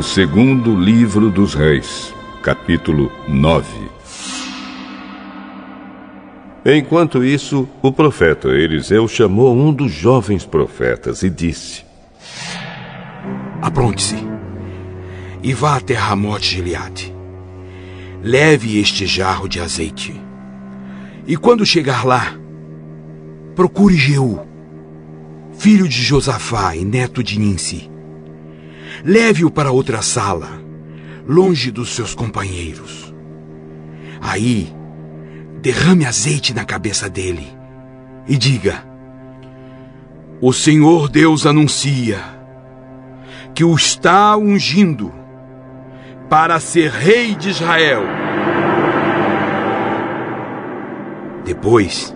O segundo livro dos Reis, capítulo 9. Enquanto isso, o profeta Eliseu chamou um dos jovens profetas e disse: Apronte-se e vá até Ramote Gileade. Leve este jarro de azeite. E quando chegar lá, procure Jeú, filho de Josafá e neto de Ninsi. Leve-o para outra sala, longe dos seus companheiros. Aí, derrame azeite na cabeça dele e diga: O Senhor Deus anuncia que o está ungindo para ser rei de Israel. Depois,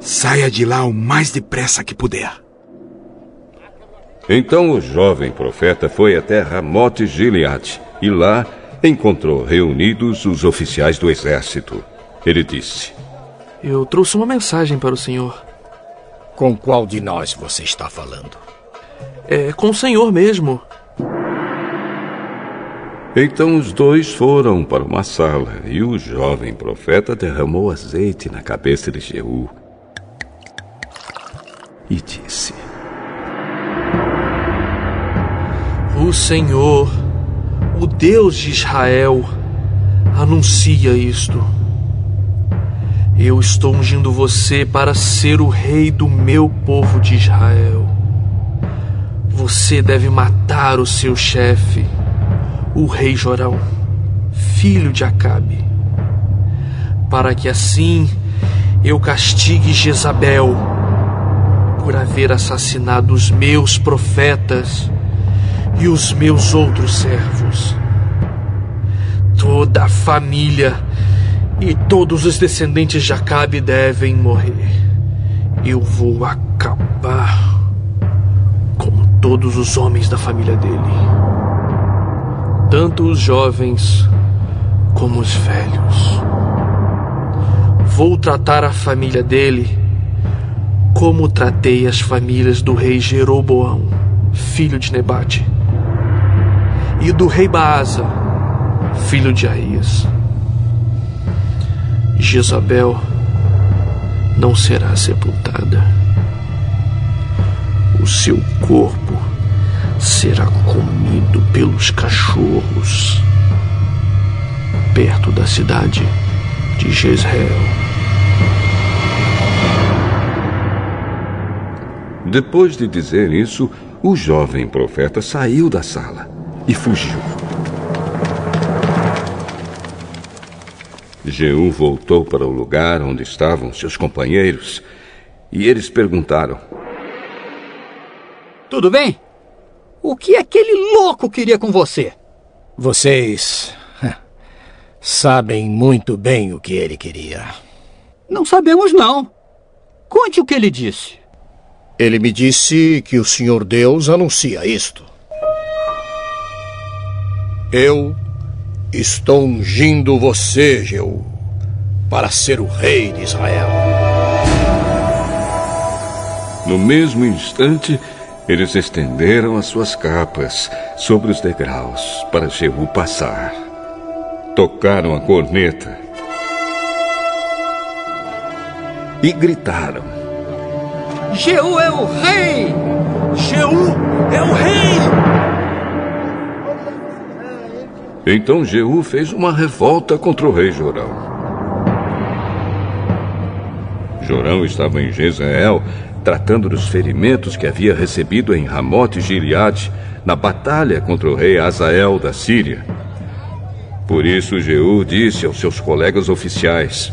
saia de lá o mais depressa que puder. Então o jovem profeta foi até Ramote Gileade e lá encontrou reunidos os oficiais do exército. Ele disse: Eu trouxe uma mensagem para o senhor. Com qual de nós você está falando? É com o senhor mesmo. Então os dois foram para uma sala e o jovem profeta derramou azeite na cabeça de Jeú e disse: O Senhor, o Deus de Israel, anuncia isto. Eu estou ungindo você para ser o rei do meu povo de Israel. Você deve matar o seu chefe o rei Jorão, filho de Acabe, para que assim eu castigue Jezabel por haver assassinado os meus profetas e os meus outros servos. Toda a família e todos os descendentes de Acabe devem morrer. Eu vou acabar com todos os homens da família dele tanto os jovens como os velhos. Vou tratar a família dele como tratei as famílias do rei Jeroboão, filho de Nebate, e do rei Baasa, filho de Aías. Jezabel não será sepultada. O seu corpo será comido pelos cachorros perto da cidade de Jezreel. Depois de dizer isso, o jovem profeta saiu da sala e fugiu. Jeú voltou para o lugar onde estavam seus companheiros e eles perguntaram: Tudo bem? O que aquele louco queria com você? Vocês sabem muito bem o que ele queria. Não sabemos, não. Conte o que ele disse. Ele me disse que o Senhor Deus anuncia isto. Eu estou ungindo você, Jeú, para ser o rei de Israel. No mesmo instante, eles estenderam as suas capas sobre os degraus para Jeú passar. Tocaram a corneta e gritaram: Jeú é o rei! Jeú é o rei! Então Jeú fez uma revolta contra o rei Jorão. Jorão estava em Jezreel tratando dos ferimentos que havia recebido em Ramote Gileade na batalha contra o rei Azael da Síria. Por isso Jeú disse aos seus colegas oficiais: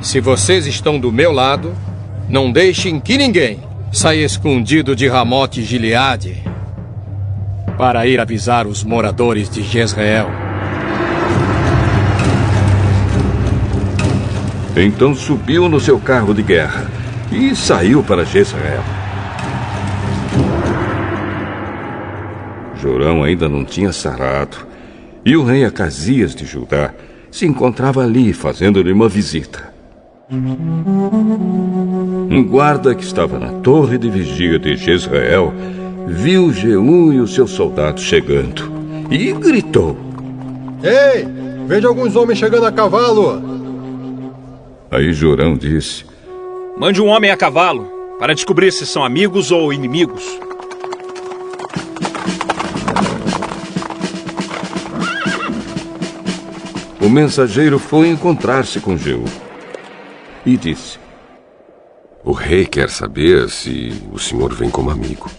Se vocês estão do meu lado, não deixem que ninguém saia escondido de Ramote Gileade para ir avisar os moradores de Jezreel. Então subiu no seu carro de guerra e saiu para Jezreel. Jorão ainda não tinha sarado, e o rei Acasias de Judá se encontrava ali fazendo-lhe uma visita. Um guarda que estava na torre de vigia de Jezreel viu Jeú e os seus soldados chegando e gritou: Ei, veja alguns homens chegando a cavalo. Aí Jorão disse: Mande um homem a cavalo para descobrir se são amigos ou inimigos. O mensageiro foi encontrar-se com Jeú e disse: O rei quer saber se o senhor vem como amigo.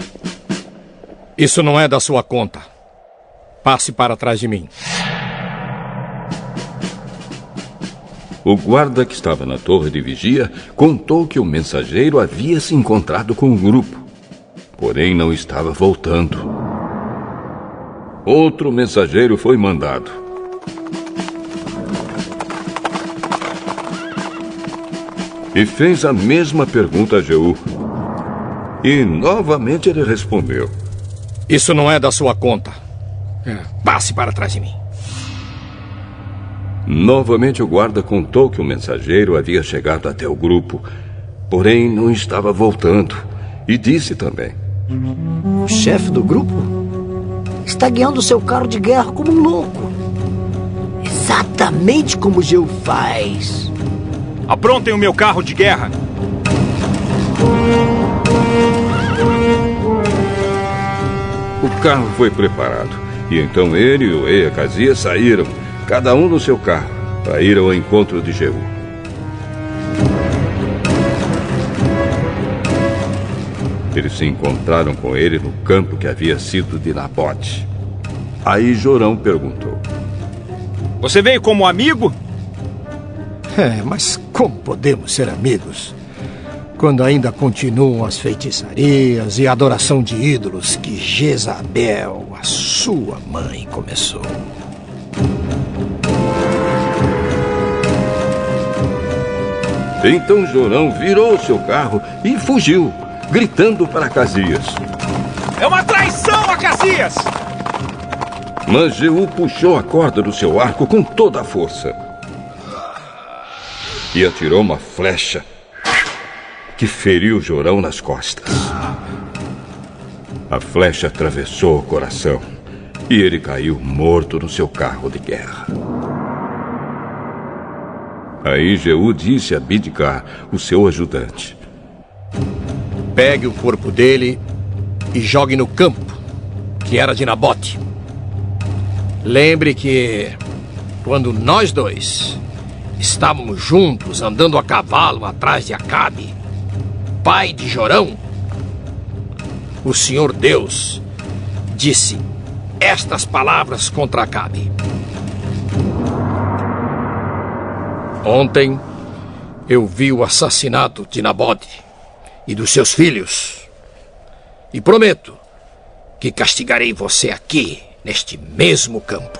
Isso não é da sua conta. Passe para trás de mim. O guarda que estava na torre de vigia contou que o mensageiro havia se encontrado com o grupo, porém não estava voltando. Outro mensageiro foi mandado. E fez a mesma pergunta a Jeú. E novamente ele respondeu: Isso não é da sua conta. Passe para trás de mim. Novamente o guarda contou que o mensageiro havia chegado até o grupo, porém não estava voltando. E disse também: O chefe do grupo está guiando seu carro de guerra como um louco. Exatamente como Geu faz. Aprontem o meu carro de guerra. Carro foi preparado. E então ele e o rei Acasias saíram, cada um no seu carro, para ir ao encontro de Jeú. Eles se encontraram com ele no campo que havia sido de Nabote. Aí Jorão perguntou: Você veio como amigo? É, mas como podemos ser amigos quando ainda continuam as feitiçarias e a adoração de ídolos que Jezabel, a sua mãe, começou? Então Jorão virou seu carro e fugiu, gritando para Acasias. É uma traição, Acasias! Mas Jeú puxou a corda do seu arco com toda a força. E atirou uma flecha que feriu Jorão nas costas. A flecha atravessou o coração e ele caiu morto no seu carro de guerra. Aí Jeú disse a Bidcar, o seu ajudante: Pegue o corpo dele e jogue no campo, que era de Nabote. Lembre que, quando nós dois estávamos juntos andando a cavalo atrás de Acabe, pai de Jorão, o Senhor Deus disse estas palavras contra Acabe. Ontem eu vi o assassinato de Nabote e dos seus filhos. E prometo que castigarei você aqui, neste mesmo campo.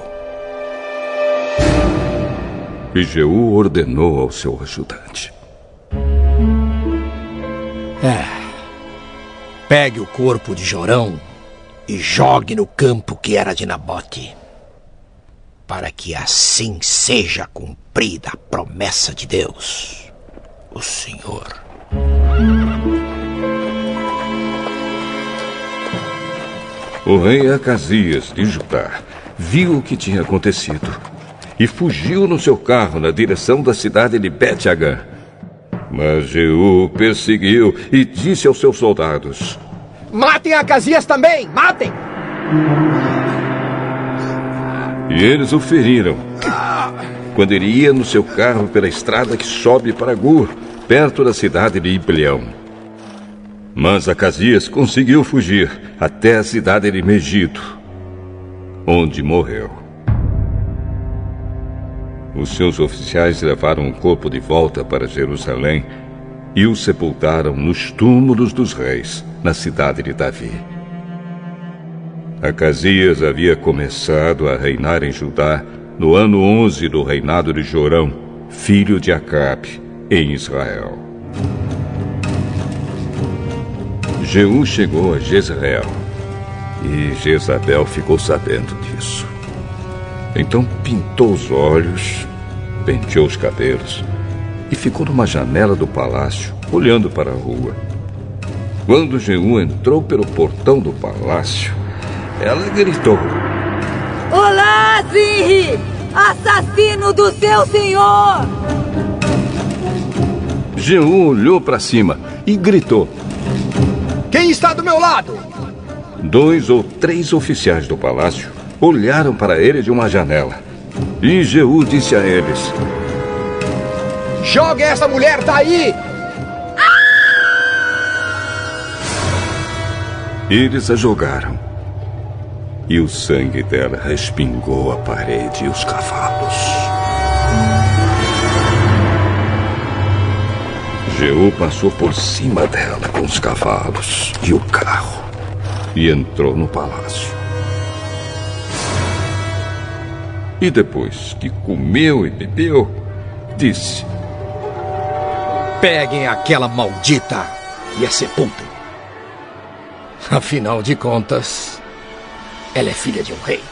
E Jeú ordenou ao seu ajudante: É. Pegue o corpo de Jorão e jogue no campo que era de Nabote. Para que assim seja cumprida a promessa de Deus, o Senhor. O rei Acasias de Judá viu o que tinha acontecido e fugiu no seu carro na direção da cidade de Bet-Agã. Mas Jeú o perseguiu e disse aos seus soldados: Matem Acasias também! Matem! E eles o feriram. Quando ele ia no seu carro pela estrada que sobe para Gur, perto da cidade de Ibleão. Mas Acasias conseguiu fugir até a cidade de Megido, onde morreu. Os seus oficiais levaram o corpo de volta para Jerusalém e o sepultaram nos túmulos dos reis, na cidade de Davi. Acasias havia começado a reinar em Judá no ano 11 do reinado de Jorão, filho de Acabe, em Israel. Jeú chegou a Jezreel e Jezabel ficou sabendo disso. Então pintou os olhos, penteou os cabelos e ficou numa janela do palácio, olhando para a rua. Quando Jeú entrou pelo portão do palácio, ela gritou: Olá, Zinri! Assassino do seu senhor! Jeú olhou para cima e gritou: Quem está do meu lado? Dois ou três oficiais do palácio olharam para ele de uma janela. E Jeú disse a eles: Jogue essa mulher daí! Eles a jogaram. E o sangue dela respingou a parede e os cavalos. Jeú passou por cima dela com os cavalos e o carro e entrou no palácio. E depois que comeu e bebeu, disse: Peguem aquela maldita e a sepultem. Afinal de contas, ela é filha de um rei.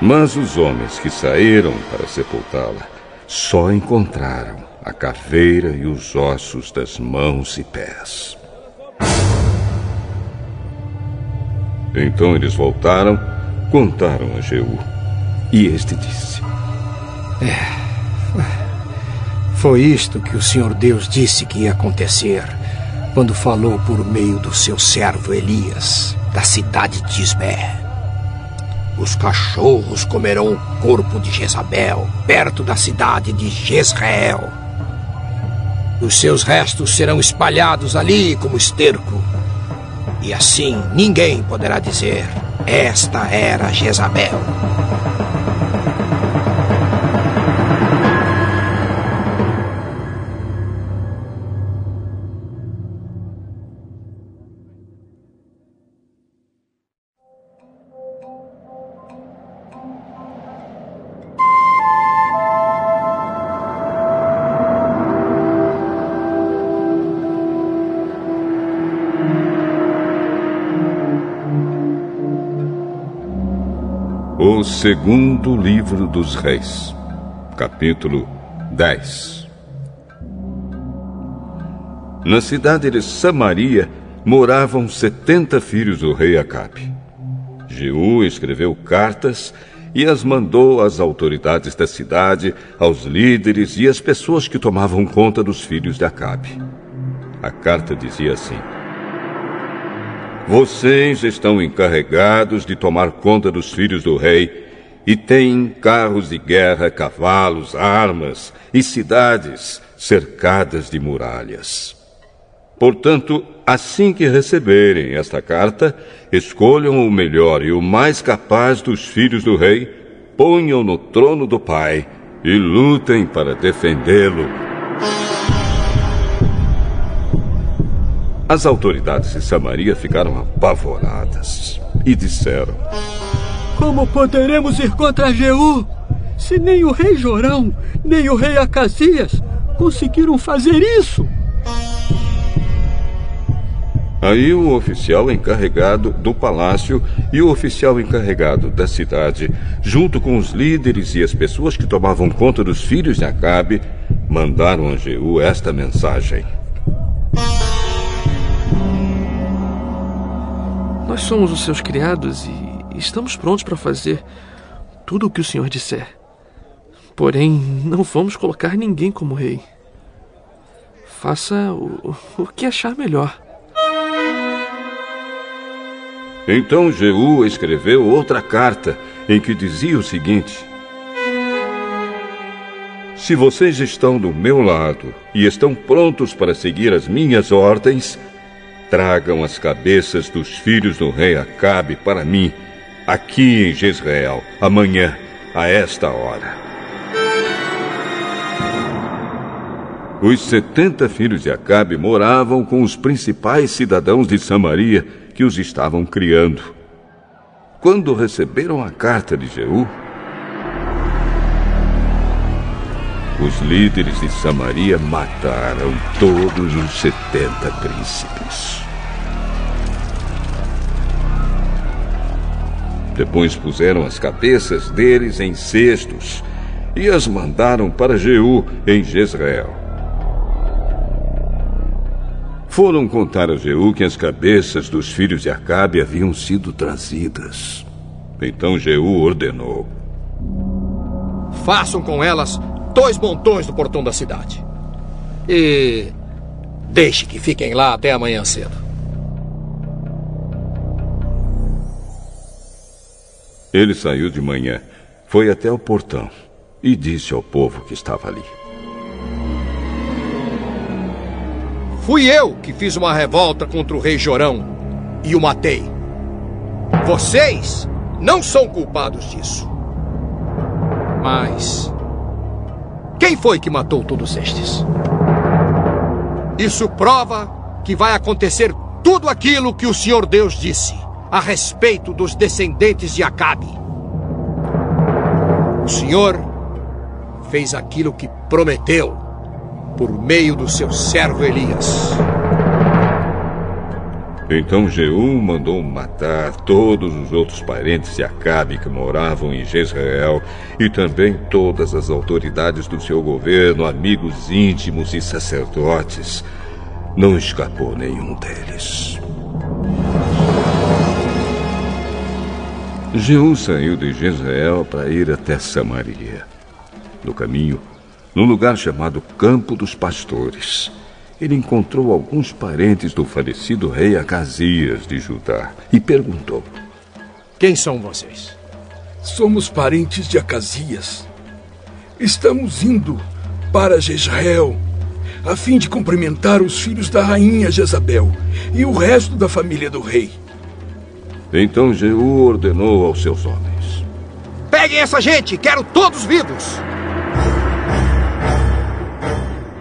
Mas os homens que saíram para sepultá-la só encontraram a caveira e os ossos das mãos e pés. Então eles voltaram, contaram a Jeú. E este disse: É. Foi isto que o Senhor Deus disse que ia acontecer quando falou por meio do seu servo Elias, da cidade de Isbé. Os cachorros comerão o corpo de Jezabel, perto da cidade de Jezreel. Os seus restos serão espalhados ali como esterco. E assim ninguém poderá dizer: Esta era Jezabel. Segundo livro dos Reis, capítulo 10. Na cidade de Samaria moravam setenta filhos do rei Acabe. Jeú escreveu cartas e as mandou às autoridades da cidade, aos líderes e às pessoas que tomavam conta dos filhos de Acabe. A carta dizia assim: vocês estão encarregados de tomar conta dos filhos do rei e têm carros de guerra, cavalos, armas e cidades cercadas de muralhas. Portanto, assim que receberem esta carta, escolham o melhor e o mais capaz dos filhos do rei, ponham no trono do pai e lutem para defendê-lo As autoridades de Samaria ficaram apavoradas e disseram: Como poderemos ir contra Jeú se nem o rei Jorão, nem o rei Acasias conseguiram fazer isso? Aí o oficial encarregado do palácio e o oficial encarregado da cidade, junto com os líderes e as pessoas que tomavam conta dos filhos de Acabe, mandaram a Jeú esta mensagem. Nós somos os seus criados e estamos prontos para fazer tudo o que o senhor disser. Porém, não vamos colocar ninguém como rei. Faça o, o que achar melhor. Então Jeú escreveu outra carta em que dizia o seguinte: Se vocês estão do meu lado e estão prontos para seguir as minhas ordens, Tragam as cabeças dos filhos do rei Acabe para mim, aqui em Jezreel, amanhã, a esta hora. Os setenta filhos de Acabe moravam com os principais cidadãos de Samaria que os estavam criando. Quando receberam a carta de Jeú, os líderes de Samaria mataram todos os setenta príncipes. Depois puseram as cabeças deles em cestos e as mandaram para Jeú em Jezreel. foram contar a Jeú que as cabeças dos filhos de Acabe haviam sido trazidas. Então Jeú ordenou: Façam com elas dois montões do portão da cidade. E deixe que fiquem lá até amanhã cedo. Ele saiu de manhã, foi até o portão e disse ao povo que estava ali: Fui eu que fiz uma revolta contra o rei Jorão e o matei. Vocês não são culpados disso. Mas. Quem foi que matou todos estes? Isso prova que vai acontecer tudo aquilo que o Senhor Deus disse a respeito dos descendentes de Acabe. O Senhor fez aquilo que prometeu por meio do seu servo Elias. Então Jeú mandou matar todos os outros parentes de Acabe que moravam em Jezreel e também todas as autoridades do seu governo, amigos íntimos e sacerdotes. Não escapou nenhum deles. Jeú saiu de Jezreel para ir até Samaria. No caminho, num lugar chamado Campo dos Pastores, ele encontrou alguns parentes do falecido rei Acasias de Judá e perguntou: Quem são vocês? Somos parentes de Acasias. Estamos indo para Jezreel a fim de cumprimentar os filhos da rainha Jezabel e o resto da família do rei. Então Jeú ordenou aos seus homens: Peguem essa gente, quero todos vivos!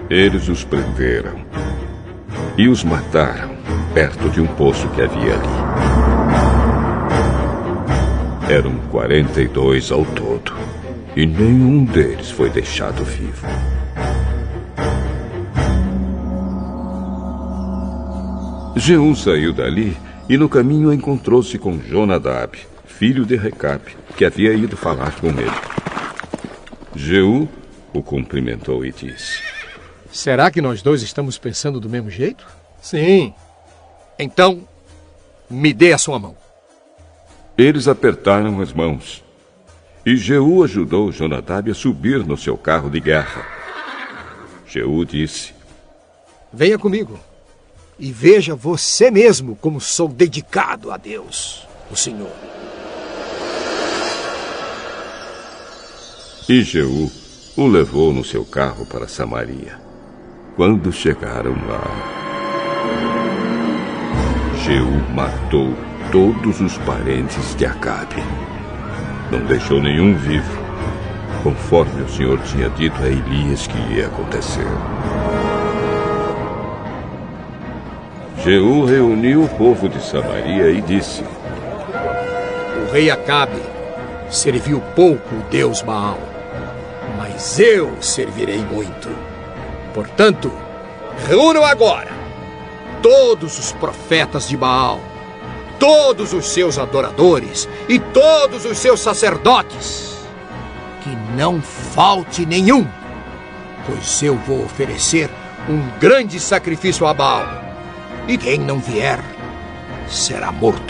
Eles os prenderam e os mataram perto de um poço que havia ali. Eram 42 ao todo e nenhum deles foi deixado vivo. Jeú saiu dali e no caminho encontrou-se com Jonadab, filho de Recabe, que havia ido falar com ele. Jeú o cumprimentou e disse: Será que nós dois estamos pensando do mesmo jeito? Sim. Então, me dê a sua mão. Eles apertaram as mãos. E Jeú ajudou Jonadab a subir no seu carro de guerra. Jeú disse: Venha comigo e veja você mesmo como sou dedicado a Deus, o Senhor. E Jeú o levou no seu carro para Samaria. Quando chegaram lá, Jeú matou todos os parentes de Acabe. Não deixou nenhum vivo, conforme o Senhor tinha dito a Elias que ia acontecer. Jeú reuniu o povo de Samaria e disse: O rei Acabe serviu pouco o deus Baal, mas eu servirei muito. Portanto, reúnam agora todos os profetas de Baal, todos os seus adoradores e todos os seus sacerdotes. Que não falte nenhum, pois eu vou oferecer um grande sacrifício a Baal e quem não vier será morto.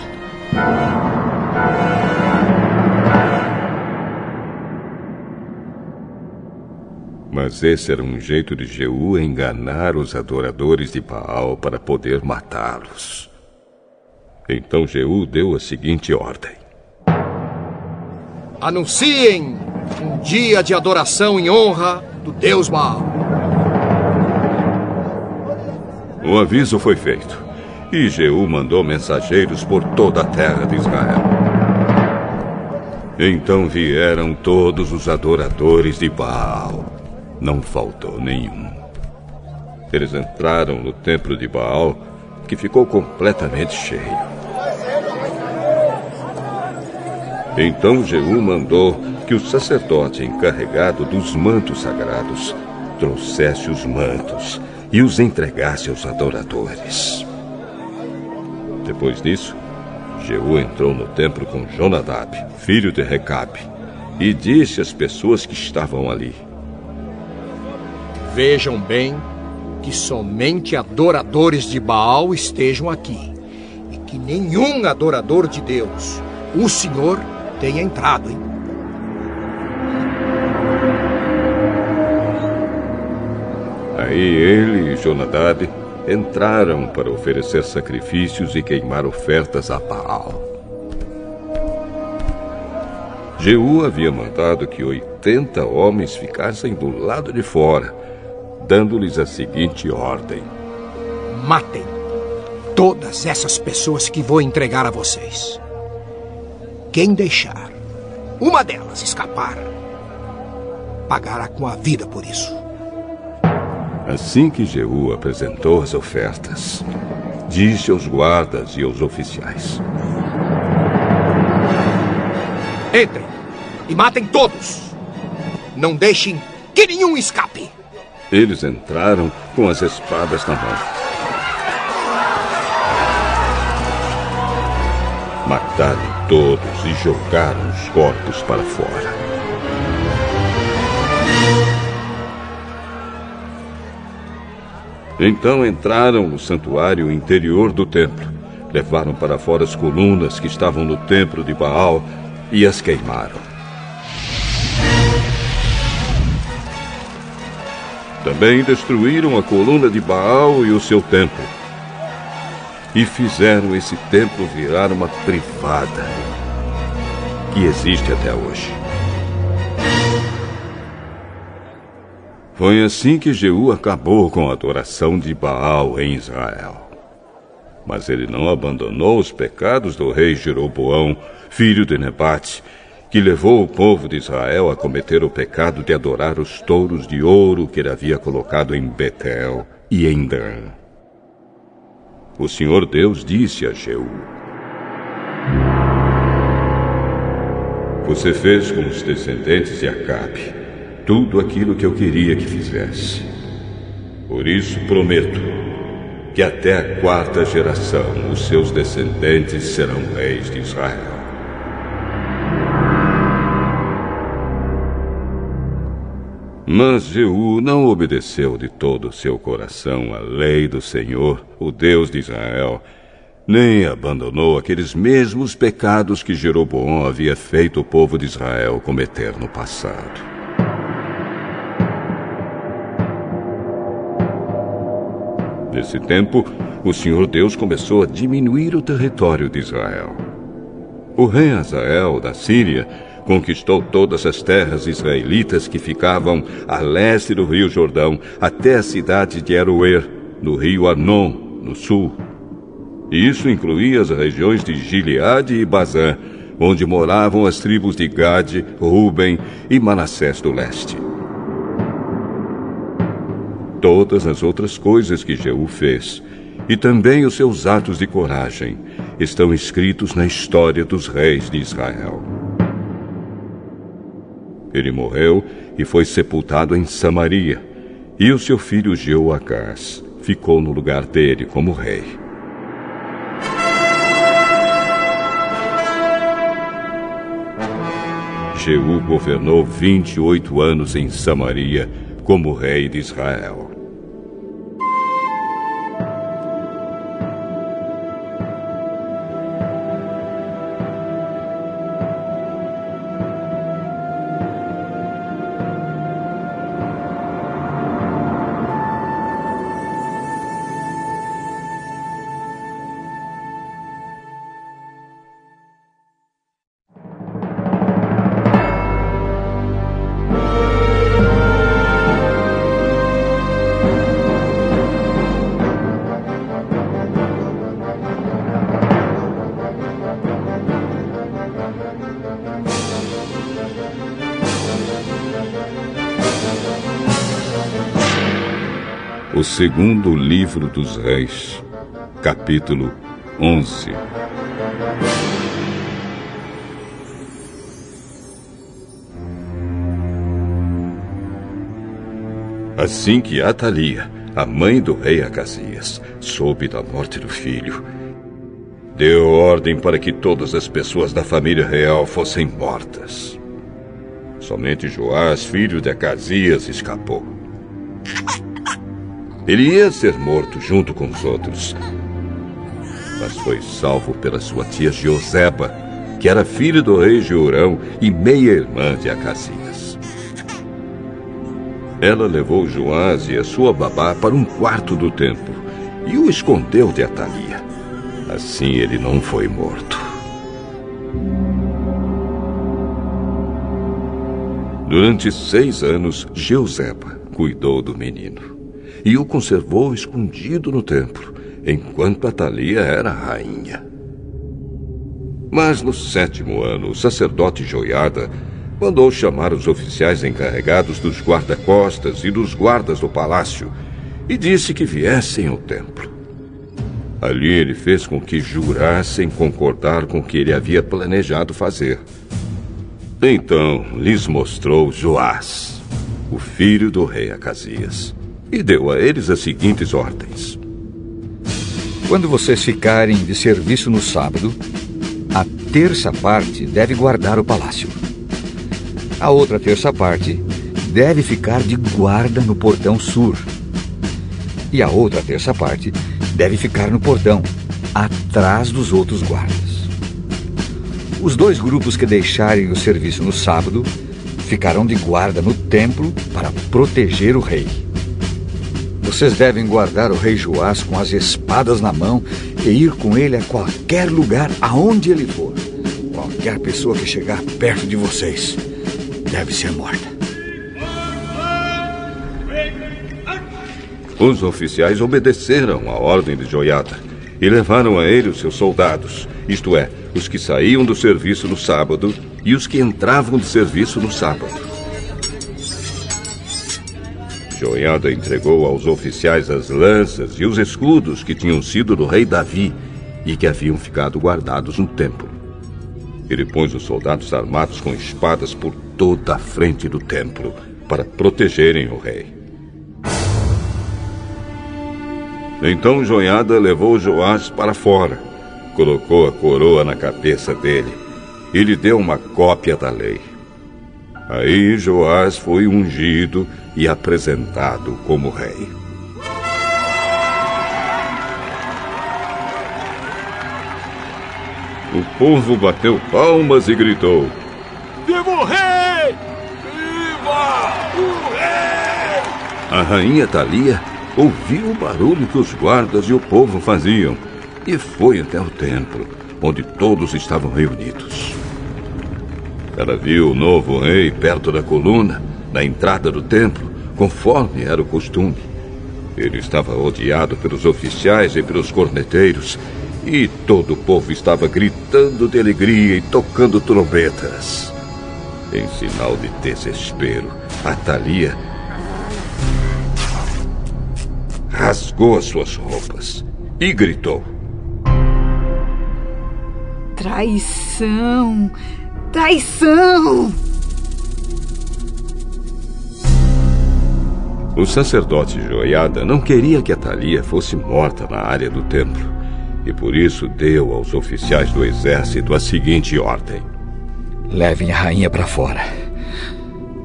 Mas esse era um jeito de Jeú enganar os adoradores de Baal para poder matá-los. Então Jeú deu a seguinte ordem: Anunciem um dia de adoração em honra do Deus Baal. O aviso foi feito. E Jeú mandou mensageiros por toda a terra de Israel. Então vieram todos os adoradores de Baal. Não faltou nenhum. Eles entraram no templo de Baal, que ficou completamente cheio. Então Jeú mandou que o sacerdote encarregado dos mantos sagrados trouxesse os mantos e os entregasse aos adoradores. Depois disso, Jeú entrou no templo com Jonadab, filho de Recabe, e disse às pessoas que estavam ali: Vejam bem que somente adoradores de Baal estejam aqui e que nenhum adorador de Deus, o Senhor, tenha entrado, hein? Aí ele e Jonadab entraram para oferecer sacrifícios e queimar ofertas a Baal. Jeú havia mandado que 80 homens ficassem do lado de fora, dando-lhes a seguinte ordem: Matem todas essas pessoas que vou entregar a vocês. Quem deixar uma delas escapar, pagará com a vida por isso. Assim que Jeú apresentou as ofertas, disse aos guardas e aos oficiais: Entrem e matem todos. Não deixem que nenhum escape. Eles entraram com as espadas na mão. Mataram todos e jogaram os corpos para fora. Então entraram no santuário interior do templo. Levaram para fora as colunas que estavam no templo de Baal e as queimaram. Também destruíram a coluna de Baal e o seu templo. E fizeram esse templo virar uma privada que existe até hoje. Foi assim que Jeú acabou com a adoração de Baal em Israel. Mas ele não abandonou os pecados do rei Jeroboão, filho de Nebate, que levou o povo de Israel a cometer o pecado de adorar os touros de ouro que ele havia colocado em Betel e em Dan. O Senhor Deus disse a Jeú: Você fez com os descendentes de Acabe tudo aquilo que eu queria que fizesse. Por isso prometo que até a quarta geração os seus descendentes serão reis de Israel. Mas Jeú não obedeceu de todo o seu coração à lei do Senhor, o Deus de Israel, nem abandonou aqueles mesmos pecados que Jeroboão havia feito o povo de Israel cometer no passado. Nesse tempo, o Senhor Deus começou a diminuir o território de Israel. O rei Azael, da Síria, conquistou todas as terras israelitas que ficavam a leste do rio Jordão, até a cidade de Aroer, no rio Arnon, no sul. Isso incluía as regiões de Gileade e Bazã, onde moravam as tribos de Gade, Ruben e Manassés do leste. Todas as outras coisas que Jeú fez, e também os seus atos de coragem, estão escritos na história dos reis de Israel. Ele morreu e foi sepultado em Samaria, e o seu filho Jeoacás ficou no lugar dele como rei. Jeú governou 28 anos em Samaria como rei de Israel. Segundo livro dos Reis, capítulo 11. Assim que Atalia, a mãe do rei Acasias, soube da morte do filho, deu ordem para que todas as pessoas da família real fossem mortas. Somente Joás, filho de Acasias, escapou. Ele ia ser morto junto com os outros. Mas foi salvo pela sua tia Joseba, que era filha do rei Jeurão e meia-irmã de Acasias. Ela levou Joás e a sua babá para um quarto do templo e o escondeu de Atalia. Assim ele não foi morto. Durante seis anos, Jeuseba cuidou do menino e o conservou escondido no templo, enquanto Atalia era rainha. Mas no sétimo ano, o sacerdote Joiada mandou chamar os oficiais encarregados dos guarda-costas e dos guardas do palácio e disse que viessem ao templo. Ali ele fez com que jurassem concordar com o que ele havia planejado fazer. Então lhes mostrou Joás, o filho do rei Acasias, e deu a eles as seguintes ordens: Quando vocês ficarem de serviço no sábado, a terça parte deve guardar o palácio. A outra terça parte deve ficar de guarda no portão sul. E a outra terça parte deve ficar no portão, atrás dos outros guardas. Os dois grupos que deixarem o serviço no sábado ficarão de guarda no templo para proteger o rei. Vocês devem guardar o rei Joás com as espadas na mão e ir com ele a qualquer lugar aonde ele for. Qualquer pessoa que chegar perto de vocês deve ser morta. Os oficiais obedeceram à ordem de Joiada e levaram a ele os seus soldados, isto é, os que saíam do serviço no sábado e os que entravam de serviço no sábado. Joiada entregou aos oficiais as lanças e os escudos que tinham sido do rei Davi e que haviam ficado guardados no templo. Ele pôs os soldados armados com espadas por toda a frente do templo para protegerem o rei. Então Joiada levou Joás para fora, colocou a coroa na cabeça dele e lhe deu uma cópia da lei. Aí Joás foi ungido e apresentado como rei. O povo bateu palmas e gritou: Viva o rei! Viva o rei! A rainha Thalia ouviu o barulho que os guardas e o povo faziam e foi até o templo, onde todos estavam reunidos. Ela viu o novo rei perto da coluna, na entrada do templo, conforme era o costume. Ele estava odiado pelos oficiais e pelos corneteiros, e todo o povo estava gritando de alegria e tocando trombetas. Em sinal de desespero, Atalia rasgou as suas roupas e gritou: Traição! Traição! O sacerdote Joiada não queria que Atalia fosse morta na área do templo e por isso deu aos oficiais do exército a seguinte ordem: Levem a rainha para fora,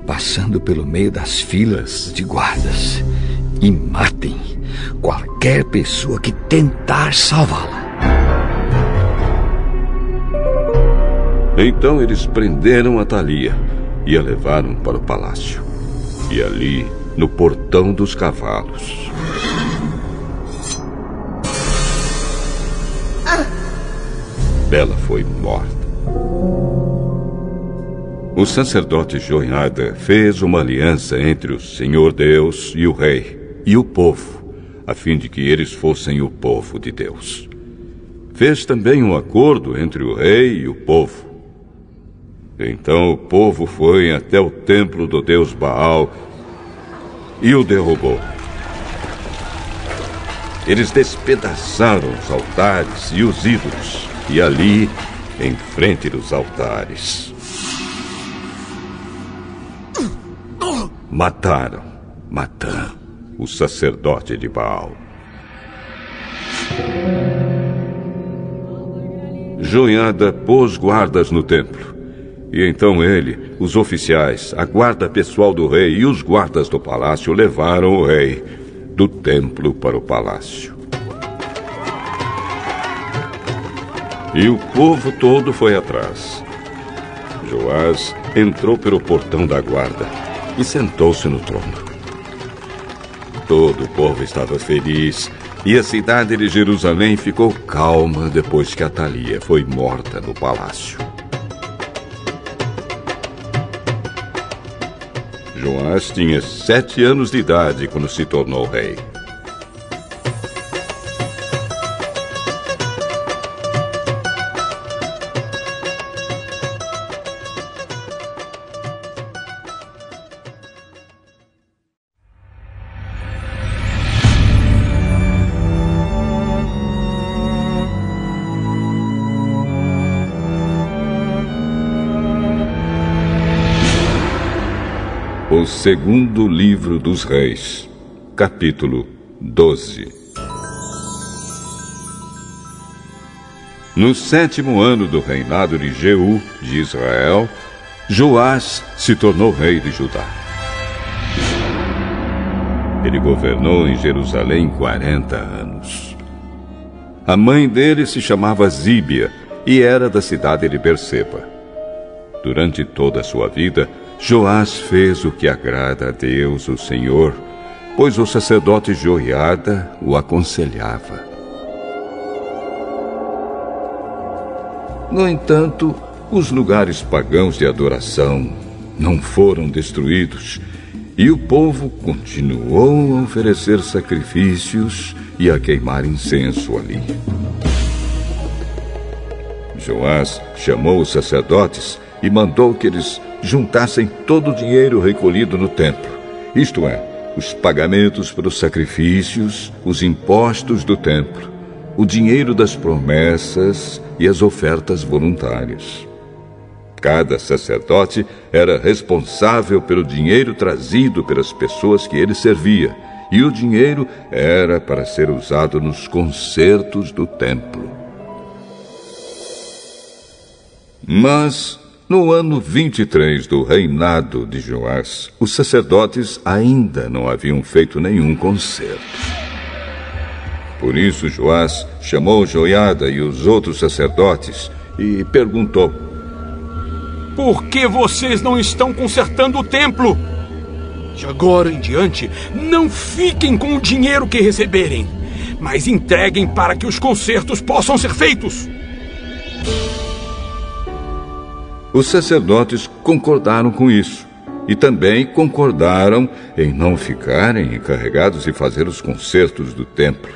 passando pelo meio das filas de guardas e matem qualquer pessoa que tentar salvá-la. Então eles prenderam a Thalia e a levaram para o palácio. E ali, no portão dos cavalos. Ela foi morta. O sacerdote Joiada fez uma aliança entre o Senhor Deus e o rei e o povo, a fim de que eles fossem o povo de Deus. Fez também um acordo entre o rei e o povo. Então o povo foi até o templo do deus Baal e o derrubou. Eles despedaçaram os altares e os ídolos, e ali, em frente dos altares, mataram Matã, o sacerdote de Baal. Joiada pôs guardas no templo. E então ele, os oficiais, a guarda pessoal do rei e os guardas do palácio levaram o rei do templo para o palácio. E o povo todo foi atrás. Joás entrou pelo portão da guarda e sentou-se no trono. Todo o povo estava feliz e a cidade de Jerusalém ficou calma depois que Atalia foi morta no palácio. Joás tinha sete anos de idade quando se tornou rei. Segundo livro dos Reis, capítulo 12. No sétimo ano do reinado de Jeú de Israel, Joás se tornou rei de Judá. Ele governou em Jerusalém 40 anos. A mãe dele se chamava Zíbia e era da cidade de Berseba. Durante toda a sua vida, Joás fez o que agrada a Deus, o Senhor, pois o sacerdote Joiada o aconselhava. No entanto, os lugares pagãos de adoração não foram destruídos e o povo continuou a oferecer sacrifícios e a queimar incenso ali. Joás chamou os sacerdotes e mandou que eles juntassem todo o dinheiro recolhido no templo, isto é, os pagamentos pelos sacrifícios, os impostos do templo, o dinheiro das promessas e as ofertas voluntárias. Cada sacerdote era responsável pelo dinheiro trazido pelas pessoas que ele servia, e o dinheiro era para ser usado nos concertos do templo. Mas no ano 23 do reinado de Joás, os sacerdotes ainda não haviam feito nenhum concerto. Por isso Joás chamou Joiada e os outros sacerdotes e perguntou: Por que vocês não estão consertando o templo? De agora em diante, não fiquem com o dinheiro que receberem, mas entreguem para que os concertos possam ser feitos. Os sacerdotes concordaram com isso e também concordaram em não ficarem encarregados de fazer os concertos do templo.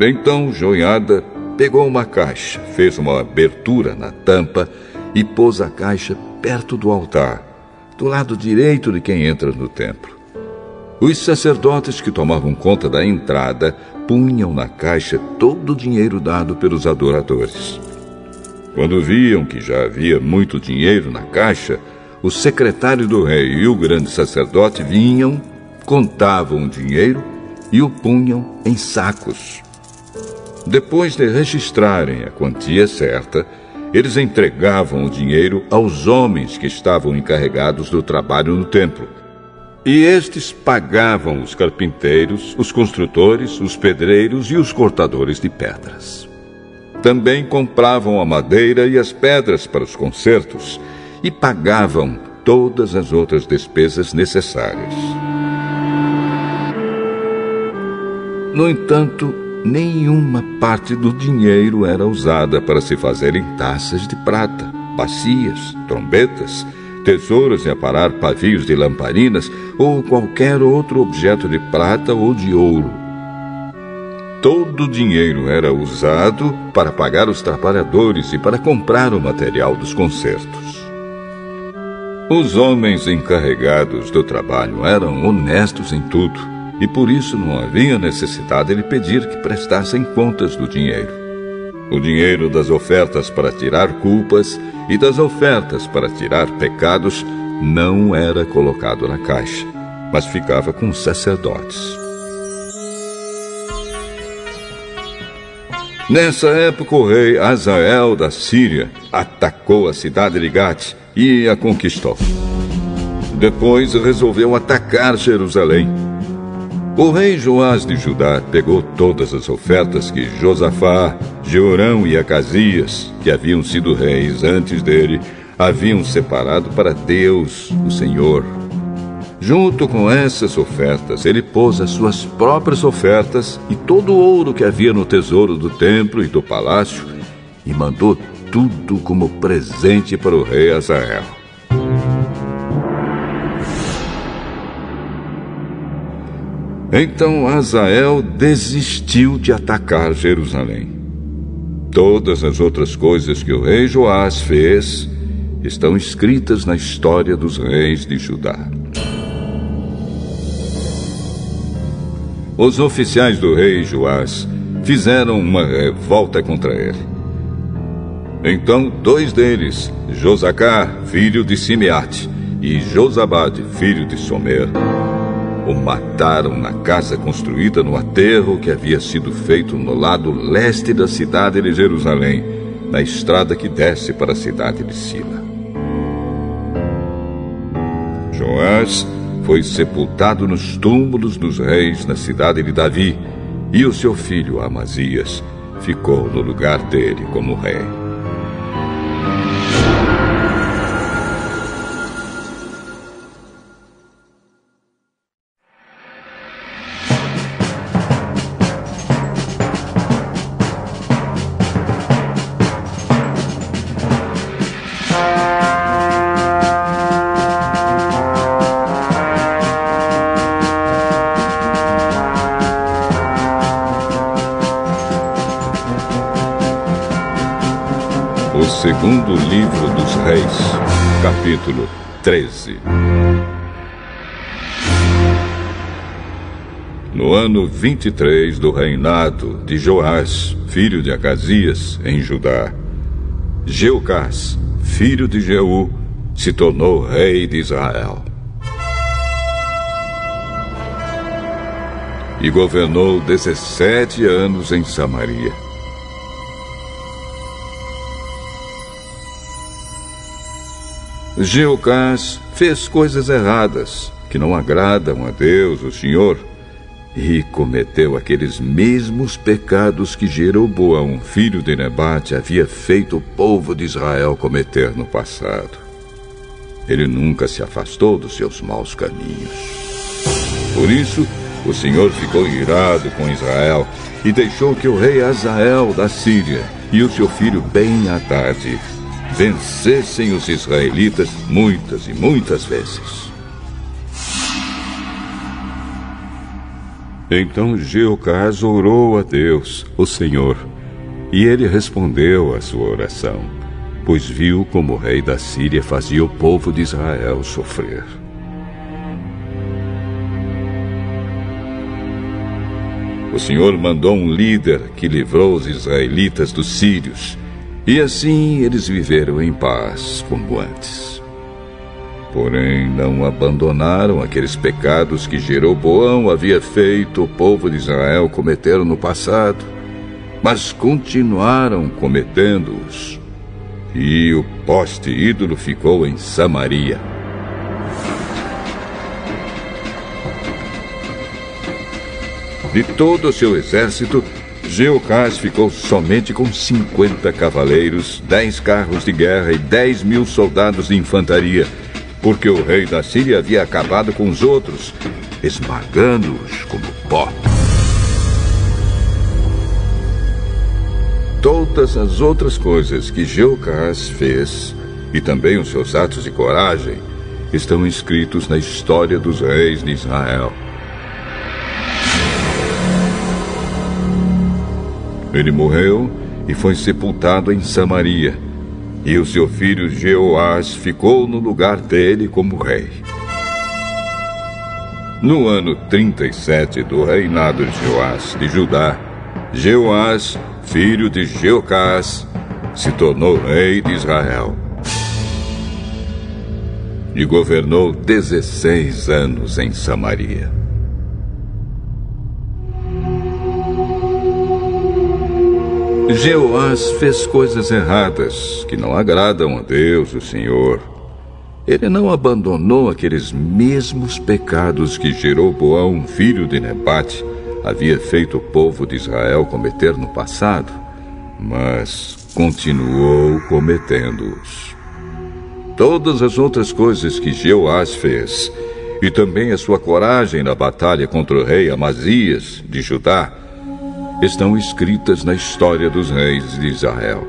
Então Joiada pegou uma caixa, fez uma abertura na tampa e pôs a caixa perto do altar, do lado direito de quem entra no templo. Os sacerdotes que tomavam conta da entrada punham na caixa todo o dinheiro dado pelos adoradores. Quando viam que já havia muito dinheiro na caixa, o secretário do rei e o grande sacerdote vinham, contavam o dinheiro e o punham em sacos. Depois de registrarem a quantia certa, eles entregavam o dinheiro aos homens que estavam encarregados do trabalho no templo. E estes pagavam os carpinteiros, os construtores, os pedreiros e os cortadores de pedras. Também compravam a madeira e as pedras para os concertos e pagavam todas as outras despesas necessárias. No entanto, nenhuma parte do dinheiro era usada para se fazerem taças de prata, bacias, trombetas, tesouros e aparar pavios de lamparinas ou qualquer outro objeto de prata ou de ouro Todo o dinheiro era usado para pagar os trabalhadores e para comprar o material dos concertos. Os homens encarregados do trabalho eram honestos em tudo e por isso não havia necessidade de pedir que prestassem contas do dinheiro. O dinheiro das ofertas para tirar culpas e das ofertas para tirar pecados não era colocado na caixa, mas ficava com os sacerdotes. Nessa época, o rei Azael da Síria atacou a cidade de Gate e a conquistou. Depois resolveu atacar Jerusalém. O rei Joás de Judá pegou todas as ofertas que Josafá, Jeorão e Acasias, que haviam sido reis antes dele, haviam separado para Deus, o Senhor. Junto com essas ofertas, ele pôs as suas próprias ofertas e todo o ouro que havia no tesouro do templo e do palácio e mandou tudo como presente para o rei Azael. Então Azael desistiu de atacar Jerusalém. Todas as outras coisas que o rei Joás fez estão escritas na história dos reis de Judá. Os oficiais do rei Joás fizeram uma revolta contra ele. Então, dois deles, Josacá, filho de Simeate, e Josabade, filho de Somer, o mataram na casa construída no aterro que havia sido feito no lado leste da cidade de Jerusalém, na estrada que desce para a cidade de Sila. Joás foi sepultado nos túmulos dos reis na cidade de Davi, e o seu filho Amazias ficou no lugar dele como rei. Capítulo 13. No ano 23 do reinado de Joás, filho de Acasias, em Judá, Jeocás, filho de Jeú, se tornou rei de Israel. E governou 17 anos em Samaria. Geocás fez coisas erradas que não agradam a Deus, o Senhor, e cometeu aqueles mesmos pecados que Jeroboão, filho de Nebate, havia feito o povo de Israel cometer no passado. Ele nunca se afastou dos seus maus caminhos. Por isso, o Senhor ficou irado com Israel e deixou que o rei Azael da Síria e o seu filho Ben-Hadad vencessem os israelitas muitas e muitas vezes. Então Jeocás orou a Deus, o Senhor, e ele respondeu à sua oração, pois viu como o rei da Síria fazia o povo de Israel sofrer. O Senhor mandou um líder que livrou os israelitas dos sírios e assim eles viveram em paz como antes. Porém, não abandonaram aqueles pecados que Jeroboão havia feito o povo de Israel cometer no passado, mas continuaram cometendo-os. E o poste ídolo ficou em Samaria. De todo o seu exército, Geocás ficou somente com 50 cavaleiros, 10 carros de guerra e 10 mil soldados de infantaria, porque o rei da Síria havia acabado com os outros, esmagando-os como pó. Todas as outras coisas que Geocás fez, e também os seus atos de coragem, estão escritos na história dos reis de Israel. Ele morreu e foi sepultado em Samaria. E o seu filho Jeoás ficou no lugar dele como rei. No ano 37 do reinado de Joás de Judá, Jeoás, filho de Jeocás, se tornou rei de Israel. E governou 16 anos em Samaria. Jeoás fez coisas erradas que não agradam a Deus, o Senhor. ele não abandonou aqueles mesmos pecados que Jeroboão, filho de Nebate, havia feito o povo de Israel cometer no passado, mas continuou cometendo-os. Todas as outras coisas que Jeoás fez, e também a sua coragem na batalha contra o rei Amazias de Judá, estão escritas na história dos reis de Israel.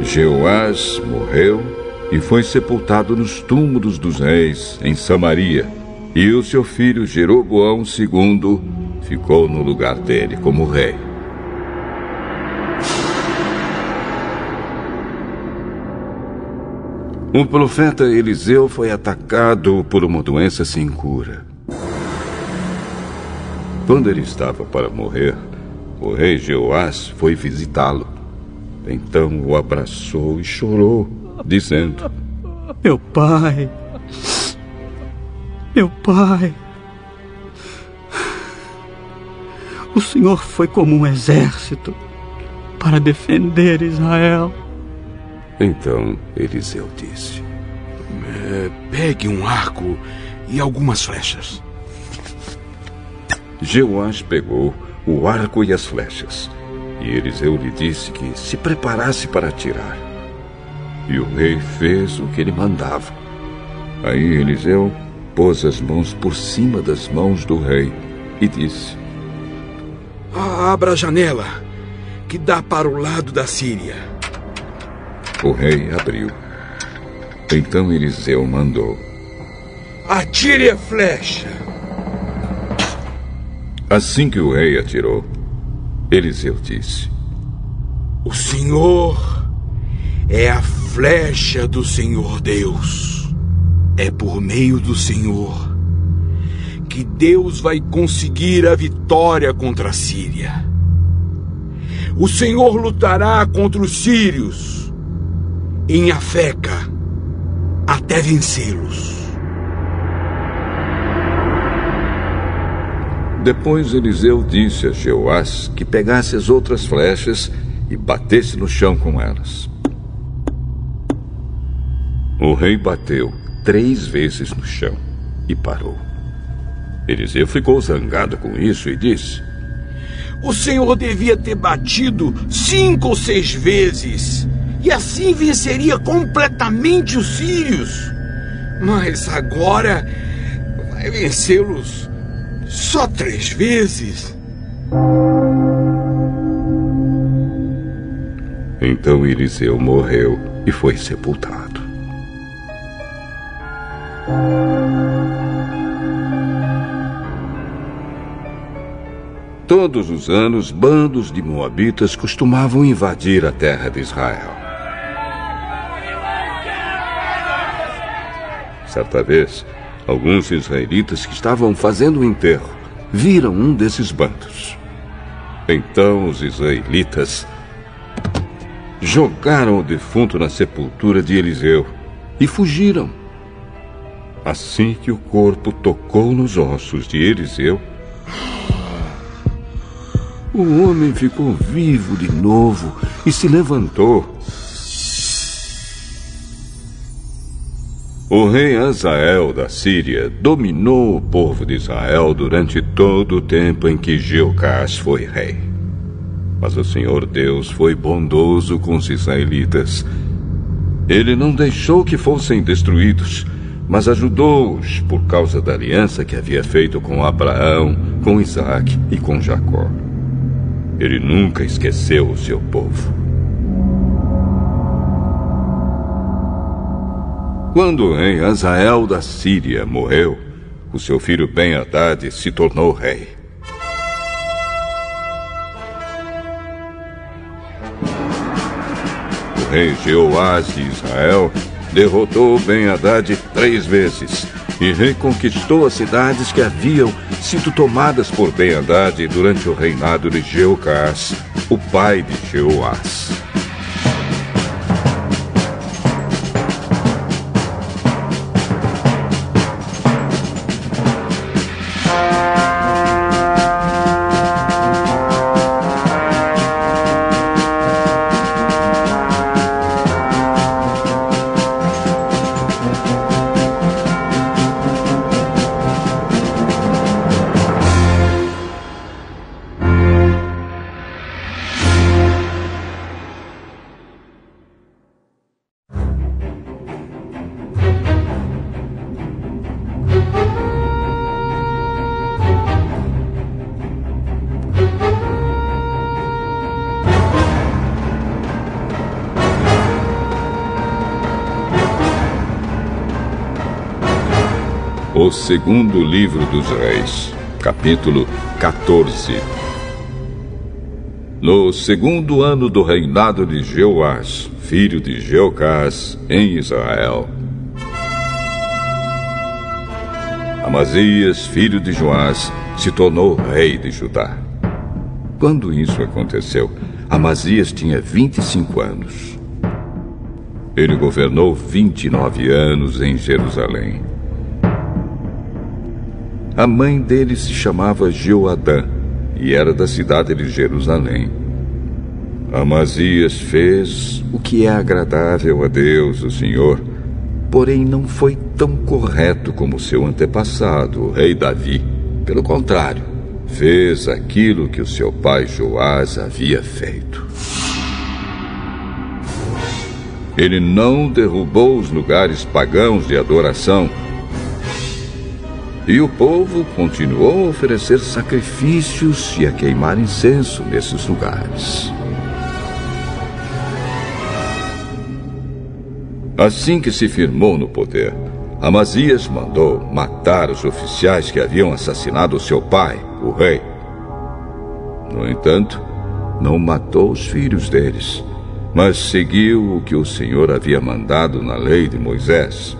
Jeoás morreu e foi sepultado nos túmulos dos reis em Samaria, e o seu filho Jeroboão II ficou no lugar dele como rei. O profeta Eliseu foi atacado por uma doença sem cura. Quando ele estava para morrer, o rei Jeoás foi visitá-lo. Então o abraçou e chorou, dizendo: Meu pai, meu pai, o Senhor foi como um exército para defender Israel. Então Eliseu disse: é, Pegue um arco e algumas flechas. Jeoás pegou o arco e as flechas e Eliseu lhe disse que se preparasse para atirar. E o rei fez o que ele mandava. Aí Eliseu pôs as mãos por cima das mãos do rei e disse: Abra a janela que dá para o lado da Síria. O rei abriu. Então Eliseu mandou: Atire a flecha. Assim que o rei atirou, Eliseu disse: O Senhor é a flecha do Senhor Deus. É por meio do Senhor que Deus vai conseguir a vitória contra a Síria. O Senhor lutará contra os sírios em Afeca até vencê-los. Depois Eliseu disse a Jeoás que pegasse as outras flechas e batesse no chão com elas. O rei bateu três vezes no chão e parou. Eliseu ficou zangado com isso e disse: O senhor devia ter batido cinco ou seis vezes, e assim venceria completamente os sírios. Mas agora vai vencê-los só três vezes? Então Eliseu morreu e foi sepultado. Todos os anos, bandos de moabitas costumavam invadir a terra de Israel. Certa vez, Alguns israelitas que estavam fazendo o enterro viram um desses bandos. Então os israelitas jogaram o defunto na sepultura de Eliseu e fugiram. Assim que o corpo tocou nos ossos de Eliseu, o homem ficou vivo de novo e se levantou. O rei Azael da Síria dominou o povo de Israel durante todo o tempo em que Jeocás foi rei. Mas o Senhor Deus foi bondoso com os israelitas. Ele não deixou que fossem destruídos, mas ajudou-os por causa da aliança que havia feito com Abraão, com Isaac e com Jacó. Ele nunca esqueceu o seu povo. Quando rei Azael da Síria morreu, o seu filho Ben-Hadad se tornou rei. O rei Jeoás de Israel derrotou Ben-Hadad três vezes e reconquistou as cidades que haviam sido tomadas por Ben-Hadad durante o reinado de Jeocás, o pai de Jeoás. Segundo livro dos reis, capítulo 14. No segundo ano do reinado de Jeoás, filho de Jeocás, em Israel. Amazias, filho de Joás, se tornou rei de Judá. Quando isso aconteceu, Amazias tinha 25 anos. Ele governou 29 anos em Jerusalém. A mãe dele se chamava Jeoadã e era da cidade de Jerusalém. Amazias fez o que é agradável a Deus, o Senhor, porém não foi tão correto como seu antepassado, o rei Davi. Pelo contrário, fez aquilo que o seu pai Joás havia feito. Ele não derrubou os lugares pagãos de adoração e o povo continuou a oferecer sacrifícios e a queimar incenso nesses lugares. Assim que se firmou no poder, Amazias mandou matar os oficiais que haviam assassinado seu pai, o rei. No entanto, não matou os filhos deles, mas seguiu o que o Senhor havia mandado na lei de Moisés.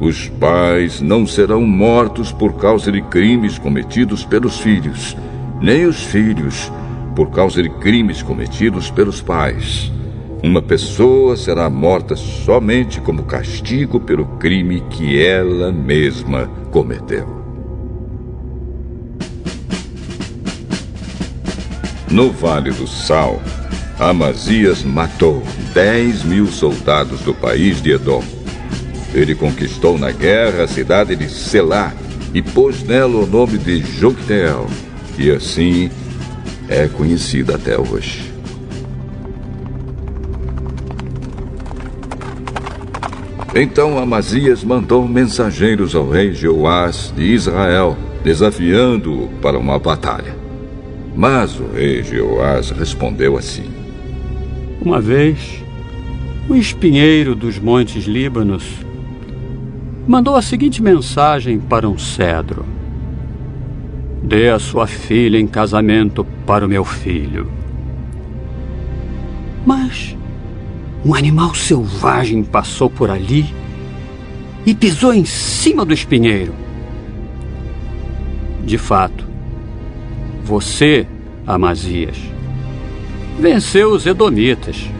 Os pais não serão mortos por causa de crimes cometidos pelos filhos, nem os filhos por causa de crimes cometidos pelos pais. Uma pessoa será morta somente como castigo pelo crime que ela mesma cometeu. No Vale do Sal, Amazias matou 10 mil soldados do país de Edom ele conquistou na guerra a cidade de Selá e pôs nela o nome de Jocteel, e assim é conhecida até hoje. Então Amazias mandou mensageiros ao rei Jeoás de Israel, desafiando-o para uma batalha. Mas o rei Jeoás respondeu assim: Uma vez, o espinheiro dos montes Líbanos mandou a seguinte mensagem para um cedro: Dê a sua filha em casamento para o meu filho. Mas um animal selvagem passou por ali e pisou em cima do espinheiro. De fato, você, Amazias, venceu os Edomitas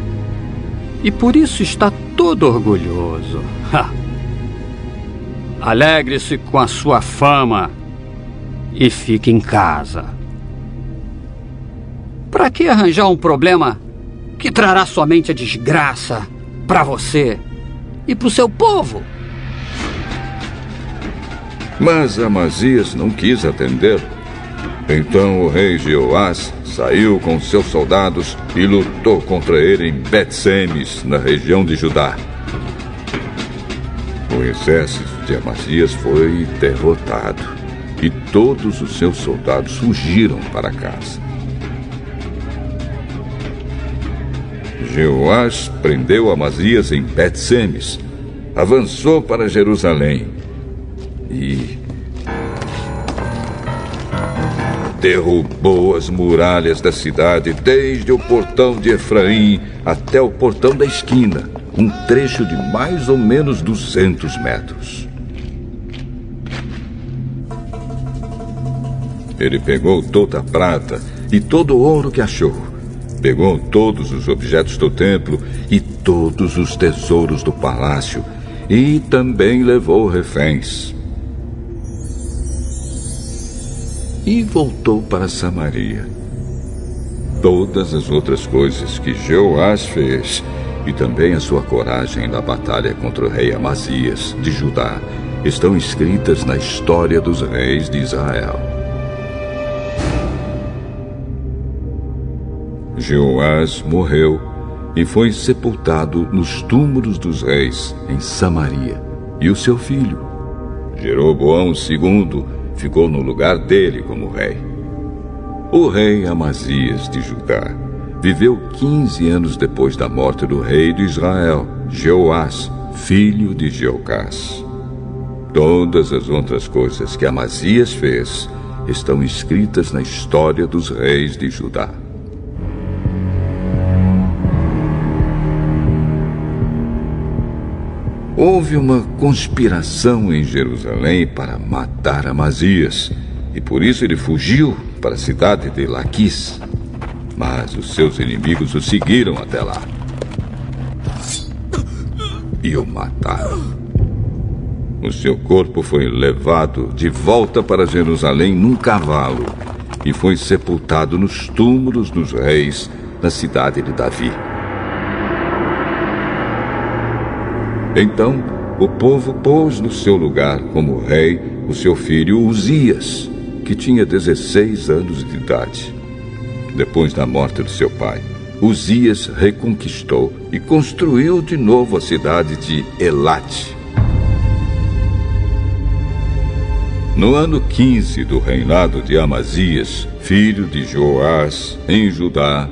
e por isso está todo orgulhoso. Ha! Alegre-se com a sua fama e fique em casa. Para que arranjar um problema que trará somente a desgraça para você e para o seu povo? Mas Amazias não quis atender. Então o rei Jeoás saiu com seus soldados e lutou contra ele em Bet-Semes, na região de Judá. O exército de Amazias foi derrotado e todos os seus soldados fugiram para casa. Jeoás prendeu Amazias em Bet-Semes, avançou para Jerusalém e derrubou as muralhas da cidade desde o portão de Efraim até o portão da esquina um trecho de mais ou menos 200 metros. Ele pegou toda a prata e todo o ouro que achou. Pegou todos os objetos do templo e todos os tesouros do palácio. E também levou reféns. E voltou para Samaria. Todas as outras coisas que Jeoás fez e também a sua coragem na batalha contra o rei Amazias, de Judá, estão escritas na história dos reis de Israel. Jeoás morreu e foi sepultado nos túmulos dos reis em Samaria. E o seu filho, Jeroboão II, ficou no lugar dele como rei. O rei Amazias de Judá viveu 15 anos depois da morte do rei de Israel, Jeoás, filho de Jeocás. Todas as outras coisas que Amazias fez estão escritas na história dos reis de Judá. Houve uma conspiração em Jerusalém para matar Amazias, e por isso ele fugiu para a cidade de Laquis. Mas os seus inimigos o seguiram até lá e o mataram. O seu corpo foi levado de volta para Jerusalém num cavalo e foi sepultado nos túmulos dos reis na cidade de Davi. Então, o povo pôs no seu lugar como rei o seu filho Uzias, que tinha 16 anos de idade. Depois da morte do seu pai, Uzias reconquistou e construiu de novo a cidade de Elate. No ano 15 do reinado de Amazias, filho de Joás, em Judá,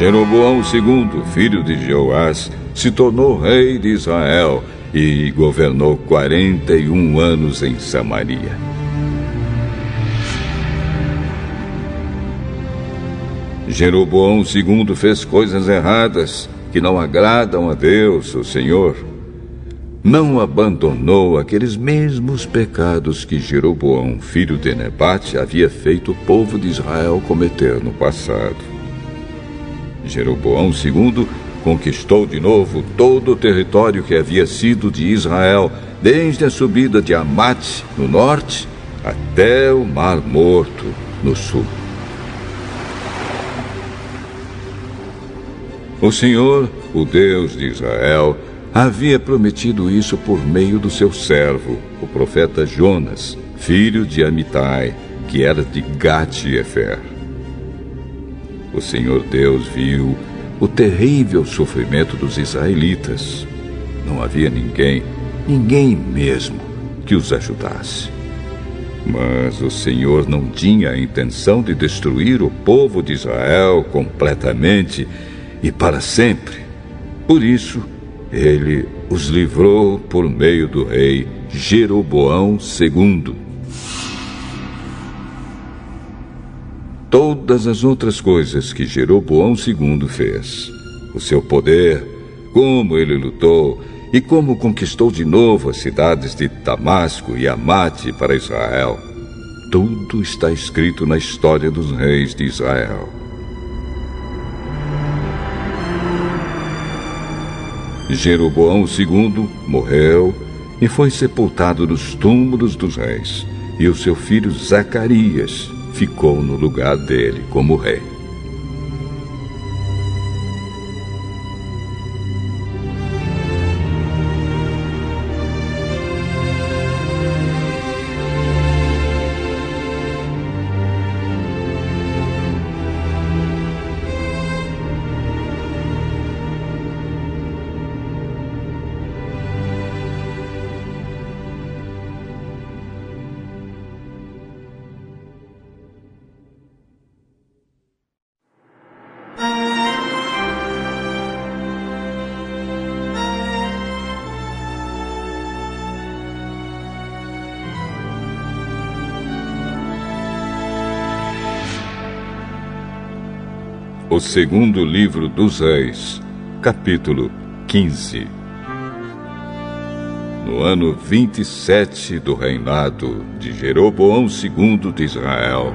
Jeroboão II, filho de Joás, se tornou rei de Israel e governou 41 anos em Samaria. Jeroboão II fez coisas erradas que não agradam a Deus, o Senhor. Não abandonou aqueles mesmos pecados que Jeroboão, filho de Nebate, havia feito o povo de Israel cometer no passado. Jeroboão II conquistou de novo todo o território que havia sido de Israel, desde a subida de Amate, no norte, até o Mar Morto, no sul. O Senhor, o Deus de Israel, havia prometido isso por meio do seu servo, o profeta Jonas, filho de Amitai, que era de Gate-Efer. O Senhor Deus viu o terrível sofrimento dos israelitas. Não havia ninguém, ninguém mesmo, que os ajudasse. Mas o Senhor não tinha a intenção de destruir o povo de Israel completamente e para sempre. Por isso, ele os livrou por meio do rei Jeroboão II. Todas as outras coisas que Jeroboão II fez. O seu poder, como ele lutou e como conquistou de novo as cidades de Damasco e Amate para Israel. Tudo está escrito na história dos reis de Israel. Jeroboão II morreu e foi sepultado nos túmulos dos reis, e o seu filho Zacarias ficou no lugar dele como rei. Segundo livro dos Reis, capítulo 15. No ano 27 do reinado de Jeroboão II de Israel,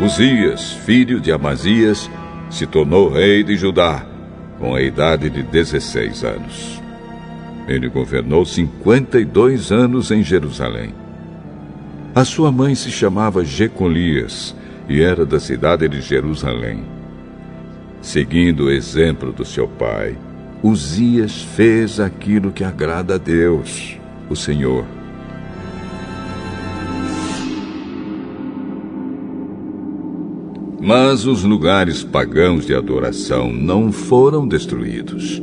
Uzias, filho de Amazias, se tornou rei de Judá, com a idade de 16 anos. Ele governou 52 anos em Jerusalém. A sua mãe se chamava Jecolias e era da cidade de Jerusalém. Seguindo o exemplo do seu pai, Uzias fez aquilo que agrada a Deus, o Senhor. Mas os lugares pagãos de adoração não foram destruídos.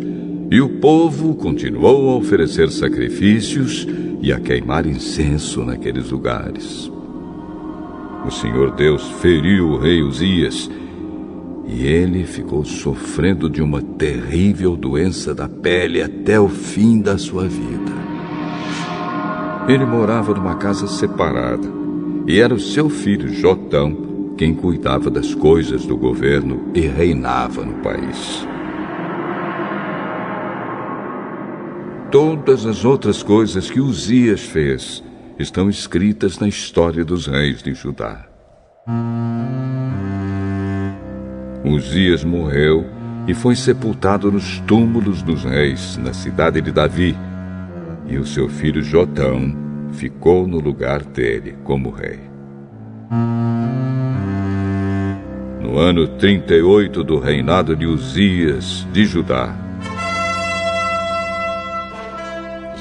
E o povo continuou a oferecer sacrifícios e a queimar incenso naqueles lugares o Senhor Deus feriu o rei Uzias e ele ficou sofrendo de uma terrível doença da pele até o fim da sua vida. Ele morava numa casa separada e era o seu filho Jotão quem cuidava das coisas do governo e reinava no país. Todas as outras coisas que Uzias fez estão escritas na história dos reis de Judá. Uzias morreu e foi sepultado nos túmulos dos reis, na cidade de Davi. E o seu filho Jotão ficou no lugar dele como rei. No ano 38 do reinado de Uzias de Judá,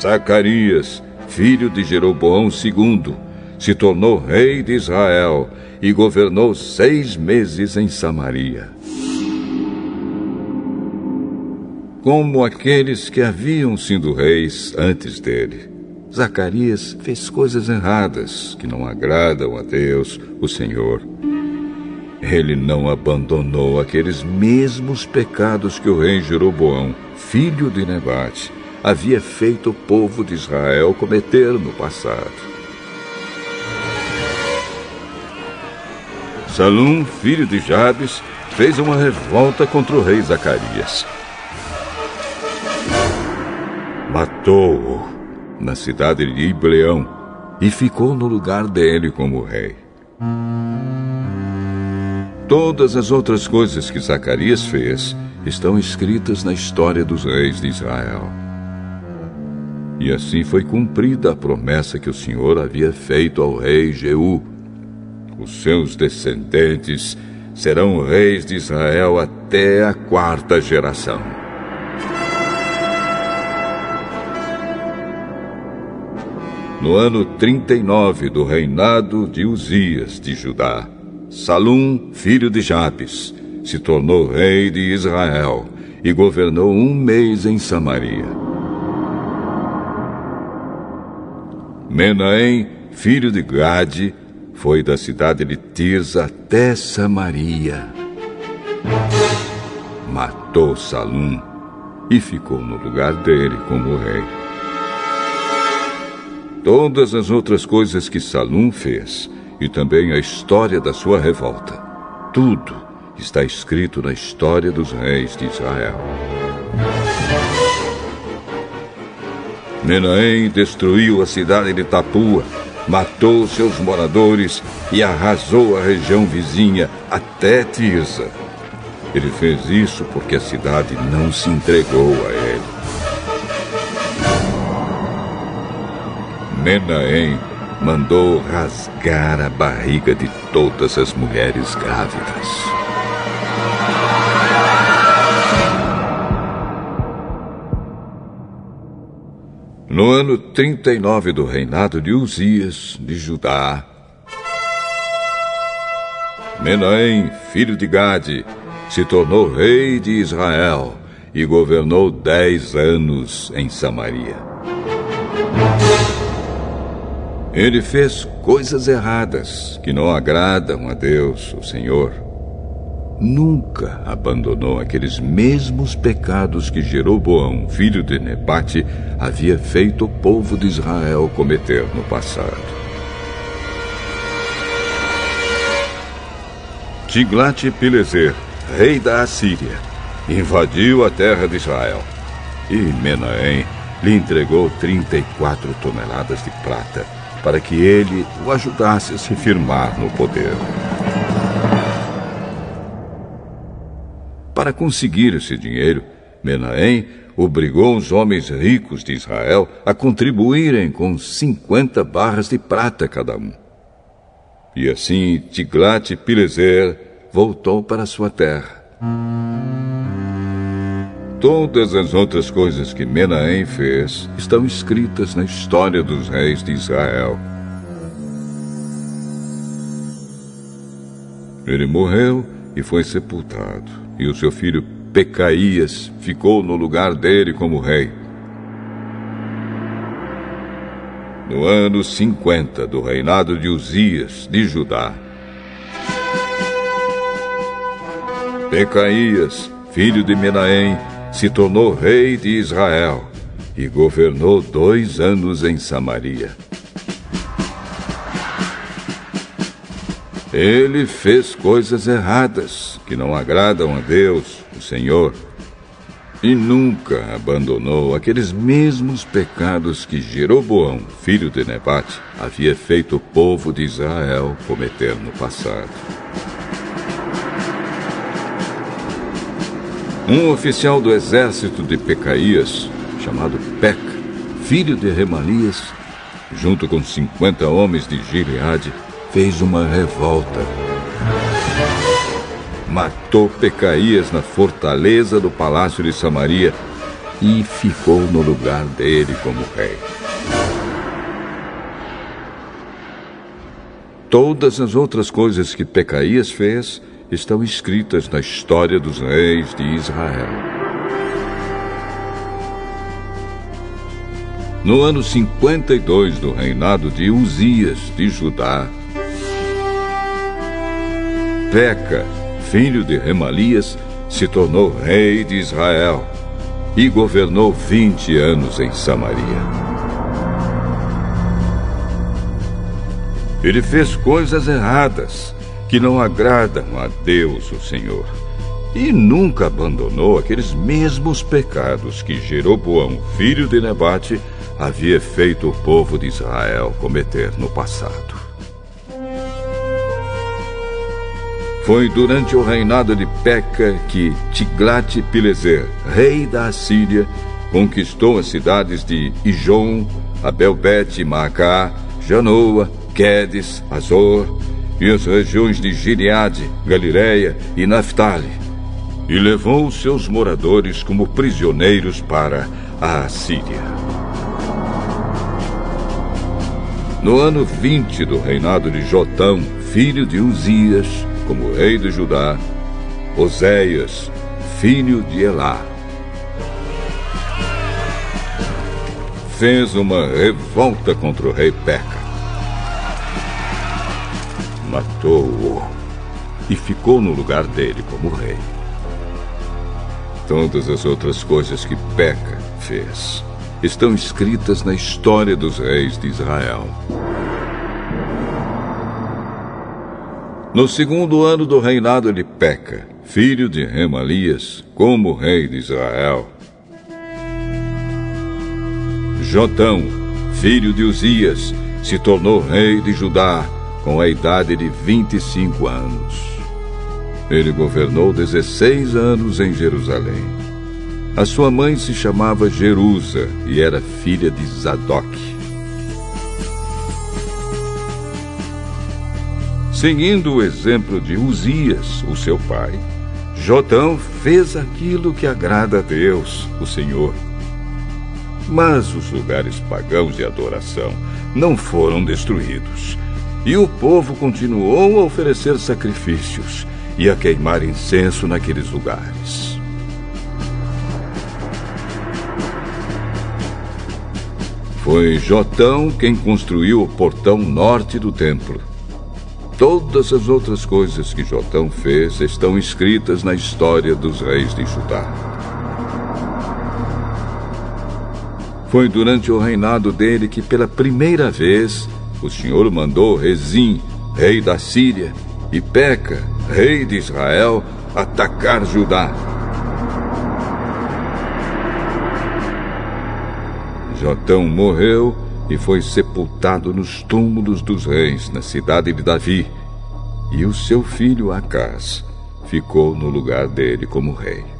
Zacarias, filho de Jeroboão II, se tornou rei de Israel e governou seis meses em Samaria. Como aqueles que haviam sido reis antes dele, Zacarias fez coisas erradas que não agradam a Deus, o Senhor. Ele não abandonou aqueles mesmos pecados que o rei Jeroboão, filho de Nebate, havia feito o povo de Israel cometer no passado. Salum, filho de Jabes, fez uma revolta contra o rei Zacarias. Matou-o na cidade de Ibleão e ficou no lugar dele como rei. Todas as outras coisas que Zacarias fez estão escritas na história dos reis de Israel. E assim foi cumprida a promessa que o Senhor havia feito ao rei Jeú, os seus descendentes serão reis de Israel até a quarta geração. No ano 39 do reinado de Uzias de Judá, Salum, filho de Jabes, se tornou rei de Israel e governou um mês em Samaria. Menahem, filho de Gade, foi da cidade de Tirza até Samaria. Matou Salum e ficou no lugar dele como rei. Todas as outras coisas que Salum fez e também a história da sua revolta, tudo está escrito na história dos reis de Israel. Menahem destruiu a cidade de Tapua matou seus moradores e arrasou a região vizinha até Tirza. Ele fez isso porque a cidade não se entregou a ele. Menahem mandou rasgar a barriga de todas as mulheres grávidas. No ano 39 do reinado de Uzias, de Judá, Menahem, filho de Gade, se tornou rei de Israel e governou dez anos em Samaria. Ele fez coisas erradas que não agradam a Deus, o Senhor nunca abandonou aqueles mesmos pecados que Jeroboão, filho de Nebate, havia feito o povo de Israel cometer no passado. Tiglat-Pileser, rei da Assíria, invadiu a terra de Israel. E Menahem lhe entregou 34 toneladas de prata para que ele o ajudasse a se firmar no poder. Para conseguir esse dinheiro, Menahem obrigou os homens ricos de Israel a contribuírem com 50 barras de prata cada um. E assim Tiglat-Pileser voltou para sua terra. Todas as outras coisas que Menahem fez estão escritas na história dos reis de Israel. Ele morreu e foi sepultado e o seu filho Pecaías ficou no lugar dele como rei. No ano 50 do reinado de Uzias, de Judá, Pecaías, filho de Menahem, se tornou rei de Israel e governou dois anos em Samaria. Ele fez coisas erradas que não agradam a Deus, o Senhor, e nunca abandonou aqueles mesmos pecados que Jeroboão, filho de Nebate, havia feito o povo de Israel cometer no passado. Um oficial do exército de Pecaías, chamado Peca, filho de Remalias, junto com 50 homens de Gileade, fez uma revolta. Matou Pecaías na fortaleza do palácio de Samaria e ficou no lugar dele como rei. Todas as outras coisas que Pecaías fez estão escritas na história dos reis de Israel. No ano 52 do reinado de Uzias de Judá, Peca, filho de Remalias, se tornou rei de Israel e governou vinte anos em Samaria. Ele fez coisas erradas que não agradam a Deus, o Senhor, e nunca abandonou aqueles mesmos pecados que Jeroboão, filho de Nebate, havia feito o povo de Israel cometer no passado. Foi durante o reinado de Peca que Tiglat-Pileser, rei da Assíria, conquistou as cidades de Ijon, Abelbet, Maacá, Janoa, Quedes, Azor e as regiões de Gileade, Galileia e Naphtali, e levou seus moradores como prisioneiros para a Assíria. No ano 20 do reinado de Jotão, filho de Uzias, como rei de Judá, Oséias, filho de Elá. Fez uma revolta contra o rei Peca. Matou-o e ficou no lugar dele como rei. Todas as outras coisas que Peca fez estão escritas na história dos reis de Israel. No segundo ano do reinado de Peca, filho de Remalias, como rei de Israel, Jotão, filho de Uzias, se tornou rei de Judá com a idade de 25 anos. Ele governou 16 anos em Jerusalém. A sua mãe se chamava Jerusa e era filha de Zadok. Seguindo o exemplo de Uzias, o seu pai, Jotão fez aquilo que agrada a Deus, o Senhor. Mas os lugares pagãos de adoração não foram destruídos. E o povo continuou a oferecer sacrifícios e a queimar incenso naqueles lugares. Foi Jotão quem construiu o portão norte do templo Todas as outras coisas que Jotão fez estão escritas na história dos reis de Judá. Foi durante o reinado dele que, pela primeira vez, o Senhor mandou Rezim, rei da Síria, e Peca, rei de Israel, atacar Judá. Jotão morreu e foi sepultado nos túmulos dos reis na cidade de Davi, e o seu filho Acás ficou no lugar dele como rei.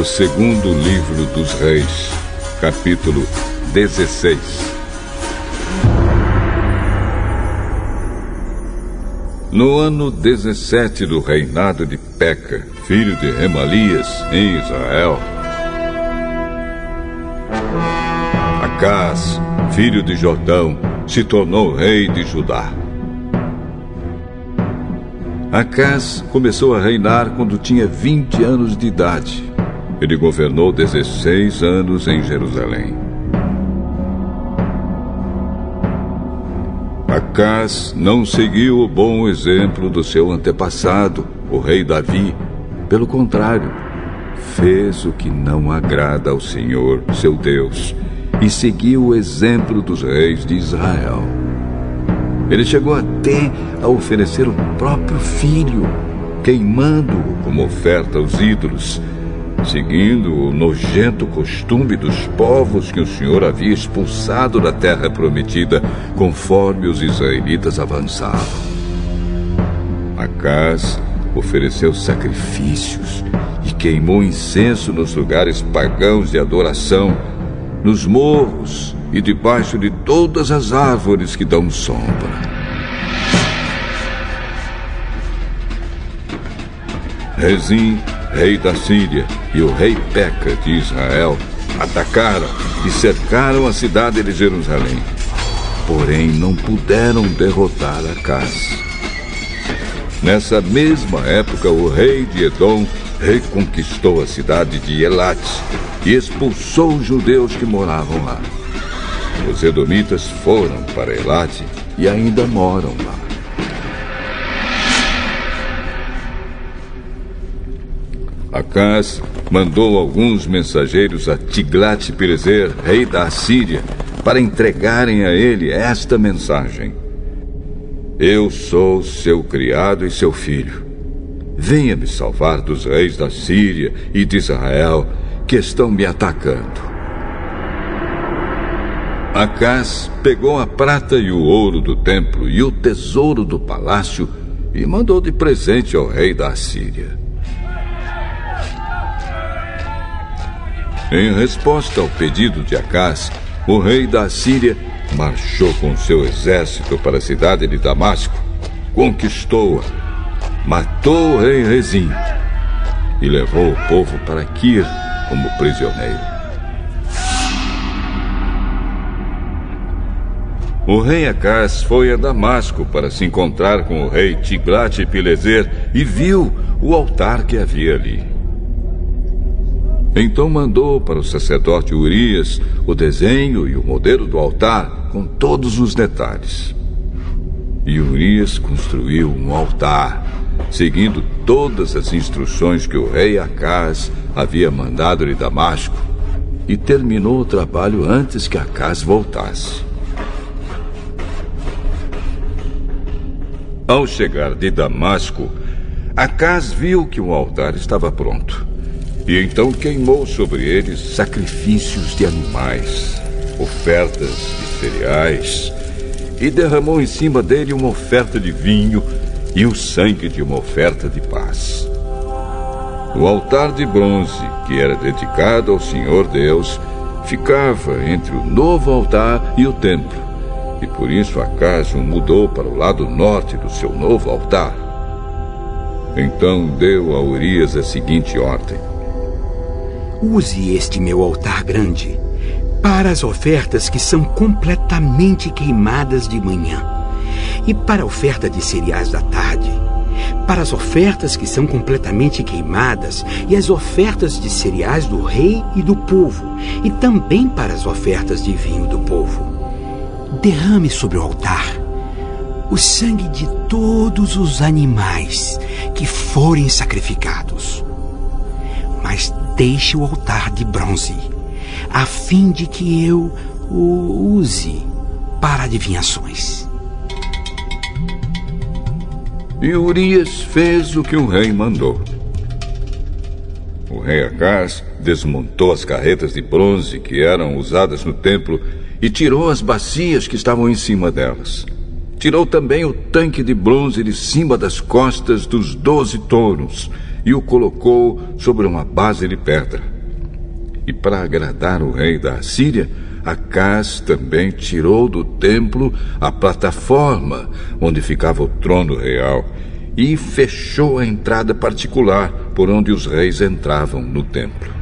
O segundo livro dos reis, capítulo 16. No ano 17 do reinado de Peca, filho de Remalias, em Israel, Acás, filho de Jordão, se tornou rei de Judá. Acás começou a reinar quando tinha 20 anos de idade. Ele governou 16 anos em Jerusalém. Acás não seguiu o bom exemplo do seu antepassado, o rei Davi. Pelo contrário, fez o que não agrada ao Senhor, seu Deus, e seguiu o exemplo dos reis de Israel. Ele chegou até a oferecer o próprio filho, queimando-o como oferta aos ídolos, seguindo o nojento costume dos povos que o Senhor havia expulsado da terra prometida, conforme os israelitas avançavam. Acás ofereceu sacrifícios e queimou incenso nos lugares pagãos de adoração, nos morros e debaixo de todas as árvores que dão sombra. Rezim, rei da Síria, e o rei Peca de Israel atacaram e cercaram a cidade de Jerusalém. Porém, não puderam derrotar Acaz. Nessa mesma época, o rei de Edom reconquistou a cidade de Elat e expulsou os judeus que moravam lá. Os edomitas foram para Elat e ainda moram lá. Acás mandou alguns mensageiros a Tiglat-Pileser, rei da Assíria, para entregarem a ele esta mensagem: Eu sou seu criado e seu filho. Venha me salvar dos reis da Síria e de Israel que estão me atacando. Acás pegou a prata e o ouro do templo e o tesouro do palácio e mandou de presente ao rei da Assíria. Em resposta ao pedido de Acás, o rei da Síria marchou com seu exército para a cidade de Damasco, conquistou-a, matou o rei Rezim e levou o povo para Kir como prisioneiro. O rei Acás foi a Damasco para se encontrar com o rei Tiglat-Pileser e viu o altar que havia ali. Então mandou para o sacerdote Urias o desenho e o modelo do altar com todos os detalhes. E Urias construiu um altar, seguindo todas as instruções que o rei Acás havia mandado de Damasco, e terminou o trabalho antes que Acás voltasse. Ao chegar de Damasco, Acás viu que o altar estava pronto. E então queimou sobre ele sacrifícios de animais, ofertas de cereais, e derramou em cima dele uma oferta de vinho e o sangue de uma oferta de paz. O altar de bronze, que era dedicado ao Senhor Deus, ficava entre o novo altar e o templo e por isso Acaso mudou para o lado norte do seu novo altar. Então deu a Urias a seguinte ordem: Use este meu altar grande para as ofertas que são completamente queimadas de manhã, e para a oferta de cereais da tarde, para as ofertas que são completamente queimadas e as ofertas de cereais do rei e do povo, e também para as ofertas de vinho do povo derrame sobre o altar o sangue de todos os animais que forem sacrificados. Mas deixe o altar de bronze, a fim de que eu o use para adivinhações. E Urias fez o que o rei mandou. O rei Acás desmontou as carretas de bronze que eram usadas no templo e tirou as bacias que estavam em cima delas. Tirou também o tanque de bronze de cima das costas dos doze touros e o colocou sobre uma base de pedra. E para agradar o rei da Assíria, Acás também tirou do templo a plataforma onde ficava o trono real e fechou a entrada particular por onde os reis entravam no templo.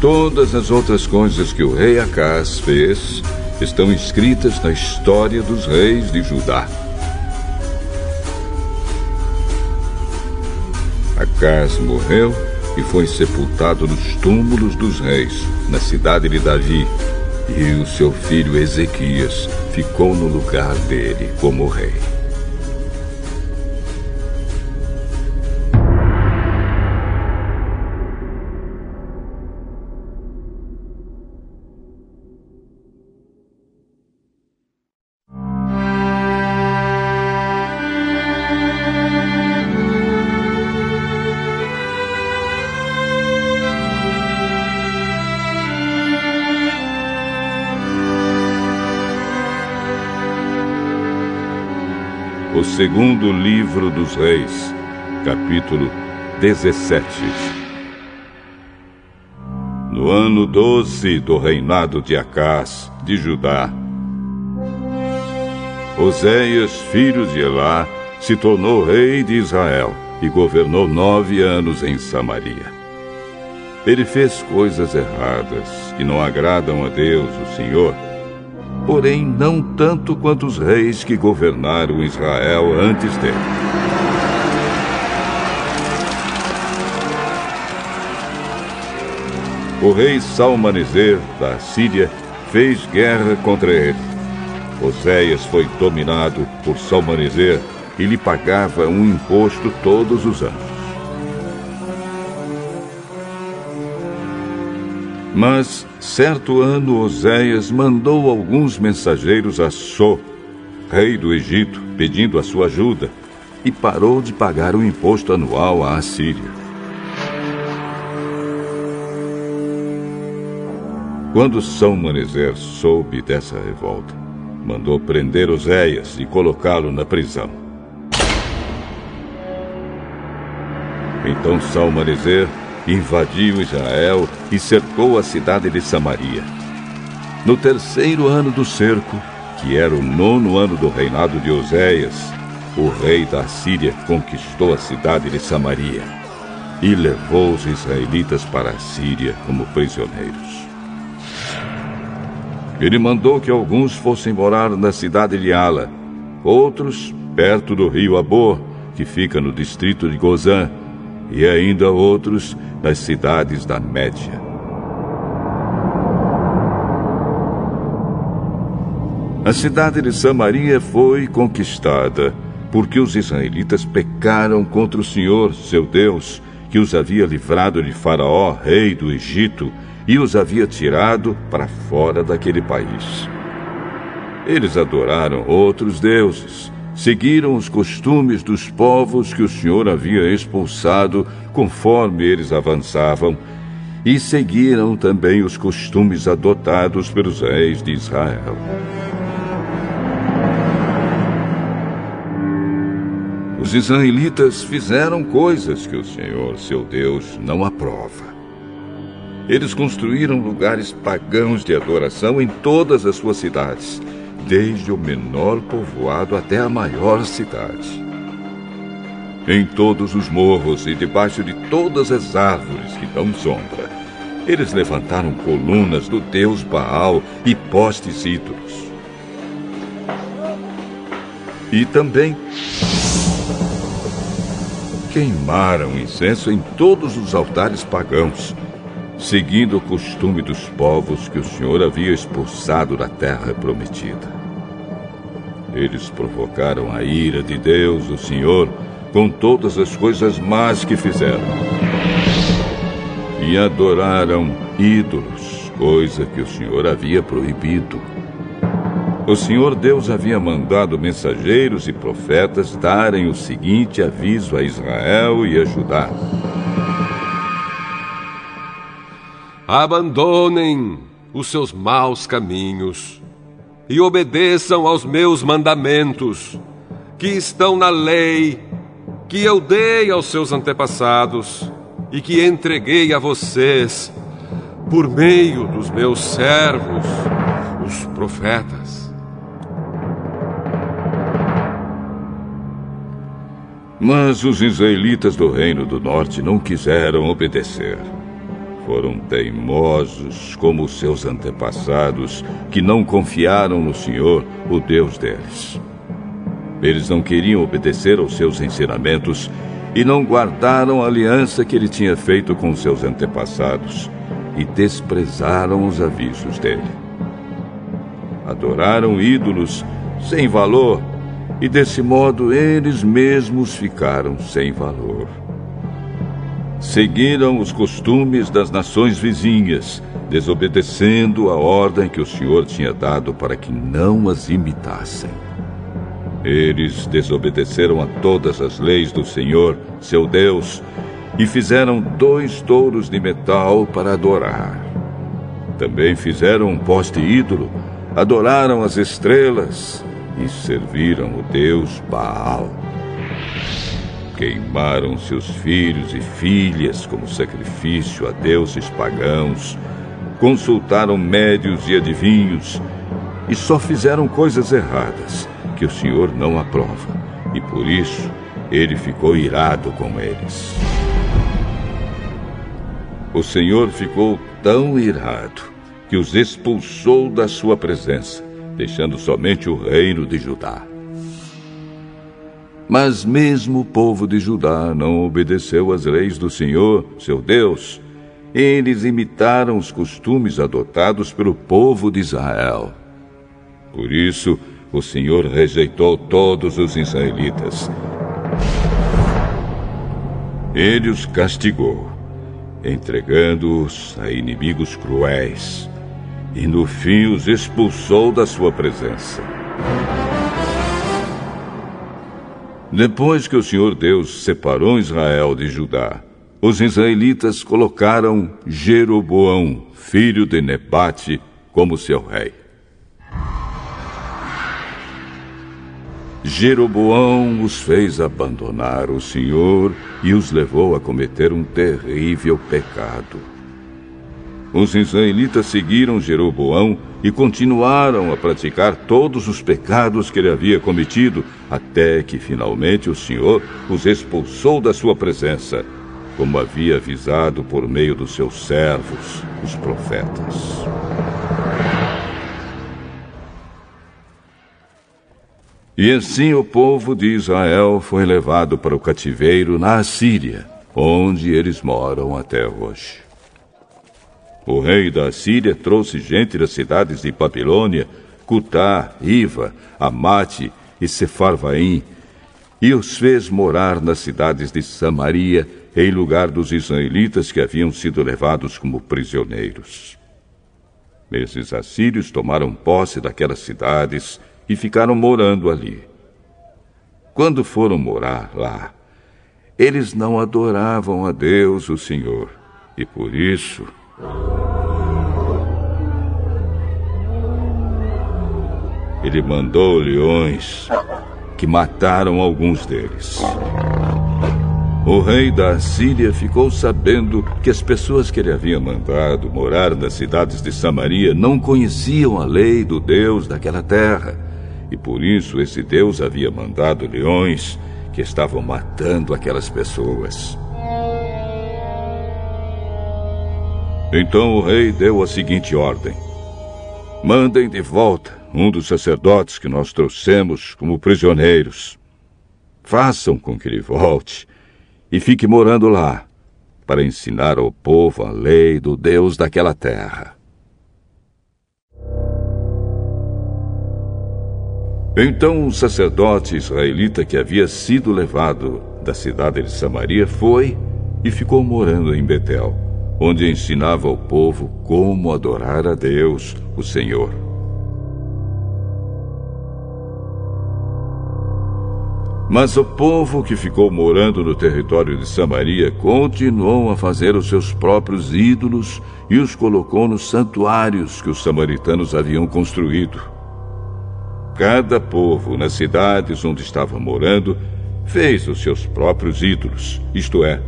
Todas as outras coisas que o rei Acás fez estão escritas na história dos reis de Judá. Acás morreu e foi sepultado nos túmulos dos reis, na cidade de Davi, e o seu filho Ezequias ficou no lugar dele como rei. Segundo livro dos Reis, capítulo 17. No ano doze do reinado de Acás, de Judá, Oséias, filho de Elá, se tornou rei de Israel e governou nove anos em Samaria. Ele fez coisas erradas que não agradam a Deus, o Senhor porém não tanto quanto os reis que governaram Israel antes dele. O rei Salmaneser da Síria fez guerra contra ele. Oséias foi dominado por Salmaneser e lhe pagava um imposto todos os anos. Mas, certo ano, Oséias mandou alguns mensageiros a Só, rei do Egito, pedindo a sua ajuda, e parou de pagar o imposto anual à Assíria. Quando São Maneser soube dessa revolta, mandou prender Oséias e colocá-lo na prisão. Então Salmaneser invadiu Israel e cercou a cidade de Samaria. No terceiro ano do cerco, que era o nono ano do reinado de Oséias, o rei da Síria conquistou a cidade de Samaria e levou os israelitas para a Síria como prisioneiros. Ele mandou que alguns fossem morar na cidade de Ala, outros perto do rio Abor, que fica no distrito de Gozã, e ainda outros nas cidades da Média. A cidade de Samaria foi conquistada porque os israelitas pecaram contra o Senhor, seu Deus, que os havia livrado de Faraó, rei do Egito, e os havia tirado para fora daquele país. Eles adoraram outros deuses, seguiram os costumes dos povos que o Senhor havia expulsado conforme eles avançavam, e seguiram também os costumes adotados pelos reis de Israel. Os israelitas fizeram coisas que o Senhor, seu Deus, não aprova. Eles construíram lugares pagãos de adoração em todas as suas cidades desde o menor povoado até a maior cidade. Em todos os morros e debaixo de todas as árvores que dão sombra, eles levantaram colunas do deus Baal e postes ídolos. E também queimaram incenso em todos os altares pagãos, seguindo o costume dos povos que o Senhor havia expulsado da terra prometida. Eles provocaram a ira de Deus, o Senhor, com todas as coisas más que fizeram. E adoraram ídolos, coisa que o Senhor havia proibido. O Senhor Deus havia mandado mensageiros e profetas darem o seguinte aviso a Israel e a Judá: Abandonem os seus maus caminhos e obedeçam aos meus mandamentos, que estão na lei, que eu dei aos seus antepassados e que entreguei a vocês por meio dos meus servos, os profetas. Mas os israelitas do Reino do Norte não quiseram obedecer. Foram teimosos como seus antepassados, que não confiaram no Senhor, o Deus deles. Eles não queriam obedecer aos seus ensinamentos e não guardaram a aliança que ele tinha feito com seus antepassados e desprezaram os avisos dele. Adoraram ídolos sem valor e desse modo eles mesmos ficaram sem valor. Seguiram os costumes das nações vizinhas, desobedecendo a ordem que o Senhor tinha dado para que não as imitassem. Eles desobedeceram a todas as leis do Senhor, seu Deus, e fizeram dois touros de metal para adorar. Também fizeram um poste ídolo, adoraram as estrelas e serviram o Deus Baal. Queimaram seus filhos e filhas como sacrifício a deuses pagãos, consultaram médios e adivinhos e só fizeram coisas erradas que o Senhor não aprova, e por isso ele ficou irado com eles. O Senhor ficou tão irado que os expulsou da sua presença, deixando somente o reino de Judá. Mas mesmo o povo de Judá não obedeceu às leis do Senhor, seu Deus. Eles imitaram os costumes adotados pelo povo de Israel. Por isso, o Senhor rejeitou todos os israelitas. Ele os castigou, entregando-os a inimigos cruéis, e no fim os expulsou da sua presença. Depois que o Senhor Deus separou Israel de Judá, os israelitas colocaram Jeroboão, filho de Nebate, como seu rei. Jeroboão os fez abandonar o Senhor e os levou a cometer um terrível pecado. Os israelitas seguiram Jeroboão e continuaram a praticar todos os pecados que ele havia cometido, até que finalmente o Senhor os expulsou da sua presença, como havia avisado por meio dos seus servos, os profetas. E assim o povo de Israel foi levado para o cativeiro na Assíria, onde eles moram até hoje. O rei da Assíria trouxe gente das cidades de Babilônia, Cutá, Iva, Amate e Sefarvaim, e os fez morar nas cidades de Samaria, em lugar dos israelitas que haviam sido levados como prisioneiros. Esses assírios tomaram posse daquelas cidades e ficaram morando ali. Quando foram morar lá, eles não adoravam a Deus, o Senhor, e por isso. Ele mandou leões que mataram alguns deles. O rei da Síria ficou sabendo que as pessoas que ele havia mandado morar nas cidades de Samaria não conheciam a lei do Deus daquela terra e por isso esse Deus havia mandado leões que estavam matando aquelas pessoas. Então o rei deu a seguinte ordem: Mandem de volta um dos sacerdotes que nós trouxemos como prisioneiros. Façam com que ele volte e fique morando lá, para ensinar ao povo a lei do Deus daquela terra. Então o sacerdote israelita que havia sido levado da cidade de Samaria foi e ficou morando em Betel, onde ensinava ao povo como adorar a Deus, o Senhor. Mas o povo que ficou morando no território de Samaria continuou a fazer os seus próprios ídolos e os colocou nos santuários que os samaritanos haviam construído. Cada povo, nas cidades onde estava morando, fez os seus próprios ídolos, isto é,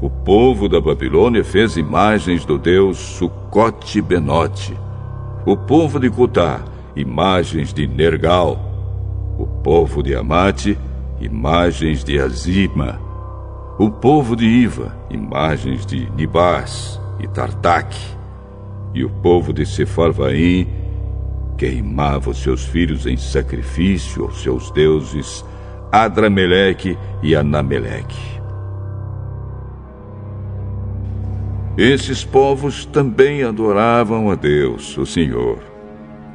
o povo da Babilônia fez imagens do deus Sucote Benote. O povo de Cutá, imagens de Nergal. O povo de Amate, imagens de Azima. O povo de Iva, imagens de Nibás e Tartaque. E o povo de Sefarvaim queimava os seus filhos em sacrifício aos seus deuses Adrameleque e Anameleque. Esses povos também adoravam a Deus, o Senhor,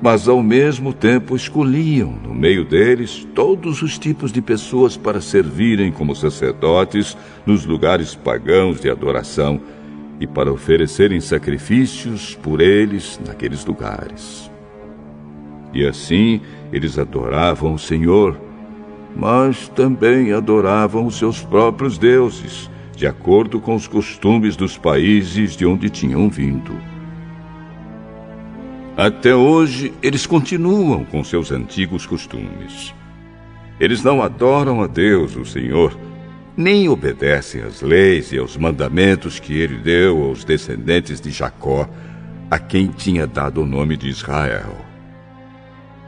mas ao mesmo tempo escolhiam no meio deles todos os tipos de pessoas para servirem como sacerdotes nos lugares pagãos de adoração e para oferecerem sacrifícios por eles naqueles lugares. E assim eles adoravam o Senhor, mas também adoravam os seus próprios deuses de acordo com os costumes dos países de onde tinham vindo. Até hoje, eles continuam com seus antigos costumes. Eles não adoram a Deus, o Senhor, nem obedecem às leis e aos mandamentos que ele deu aos descendentes de Jacó, a quem tinha dado o nome de Israel.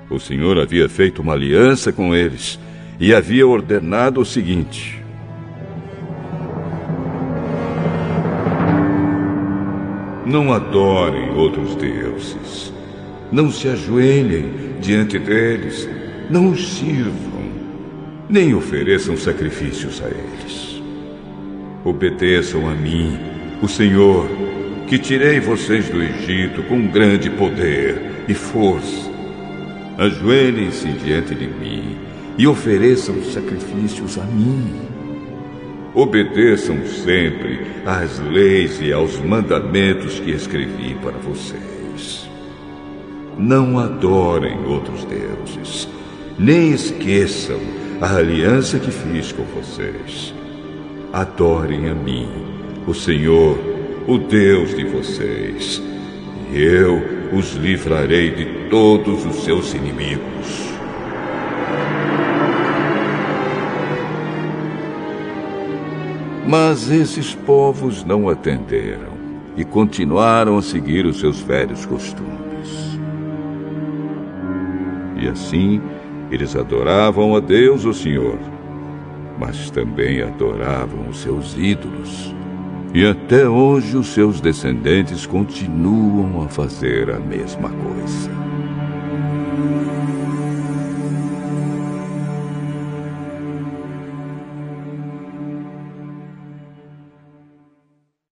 O Senhor havia feito uma aliança com eles e havia ordenado o seguinte: Não adorem outros deuses. Não se ajoelhem diante deles. Não os sirvam. Nem ofereçam sacrifícios a eles. Obedeçam a mim, o Senhor, que tirei vocês do Egito com grande poder e força. Ajoelhem-se diante de mim e ofereçam sacrifícios a mim. Obedeçam sempre às leis e aos mandamentos que escrevi para vocês. Não adorem outros deuses, nem esqueçam a aliança que fiz com vocês. Adorem a mim, o Senhor, o Deus de vocês, e eu os livrarei de todos os seus inimigos. Mas esses povos não atenderam e continuaram a seguir os seus velhos costumes. E assim, eles adoravam a Deus, o Senhor, mas também adoravam os seus ídolos. E até hoje os seus descendentes continuam a fazer a mesma coisa.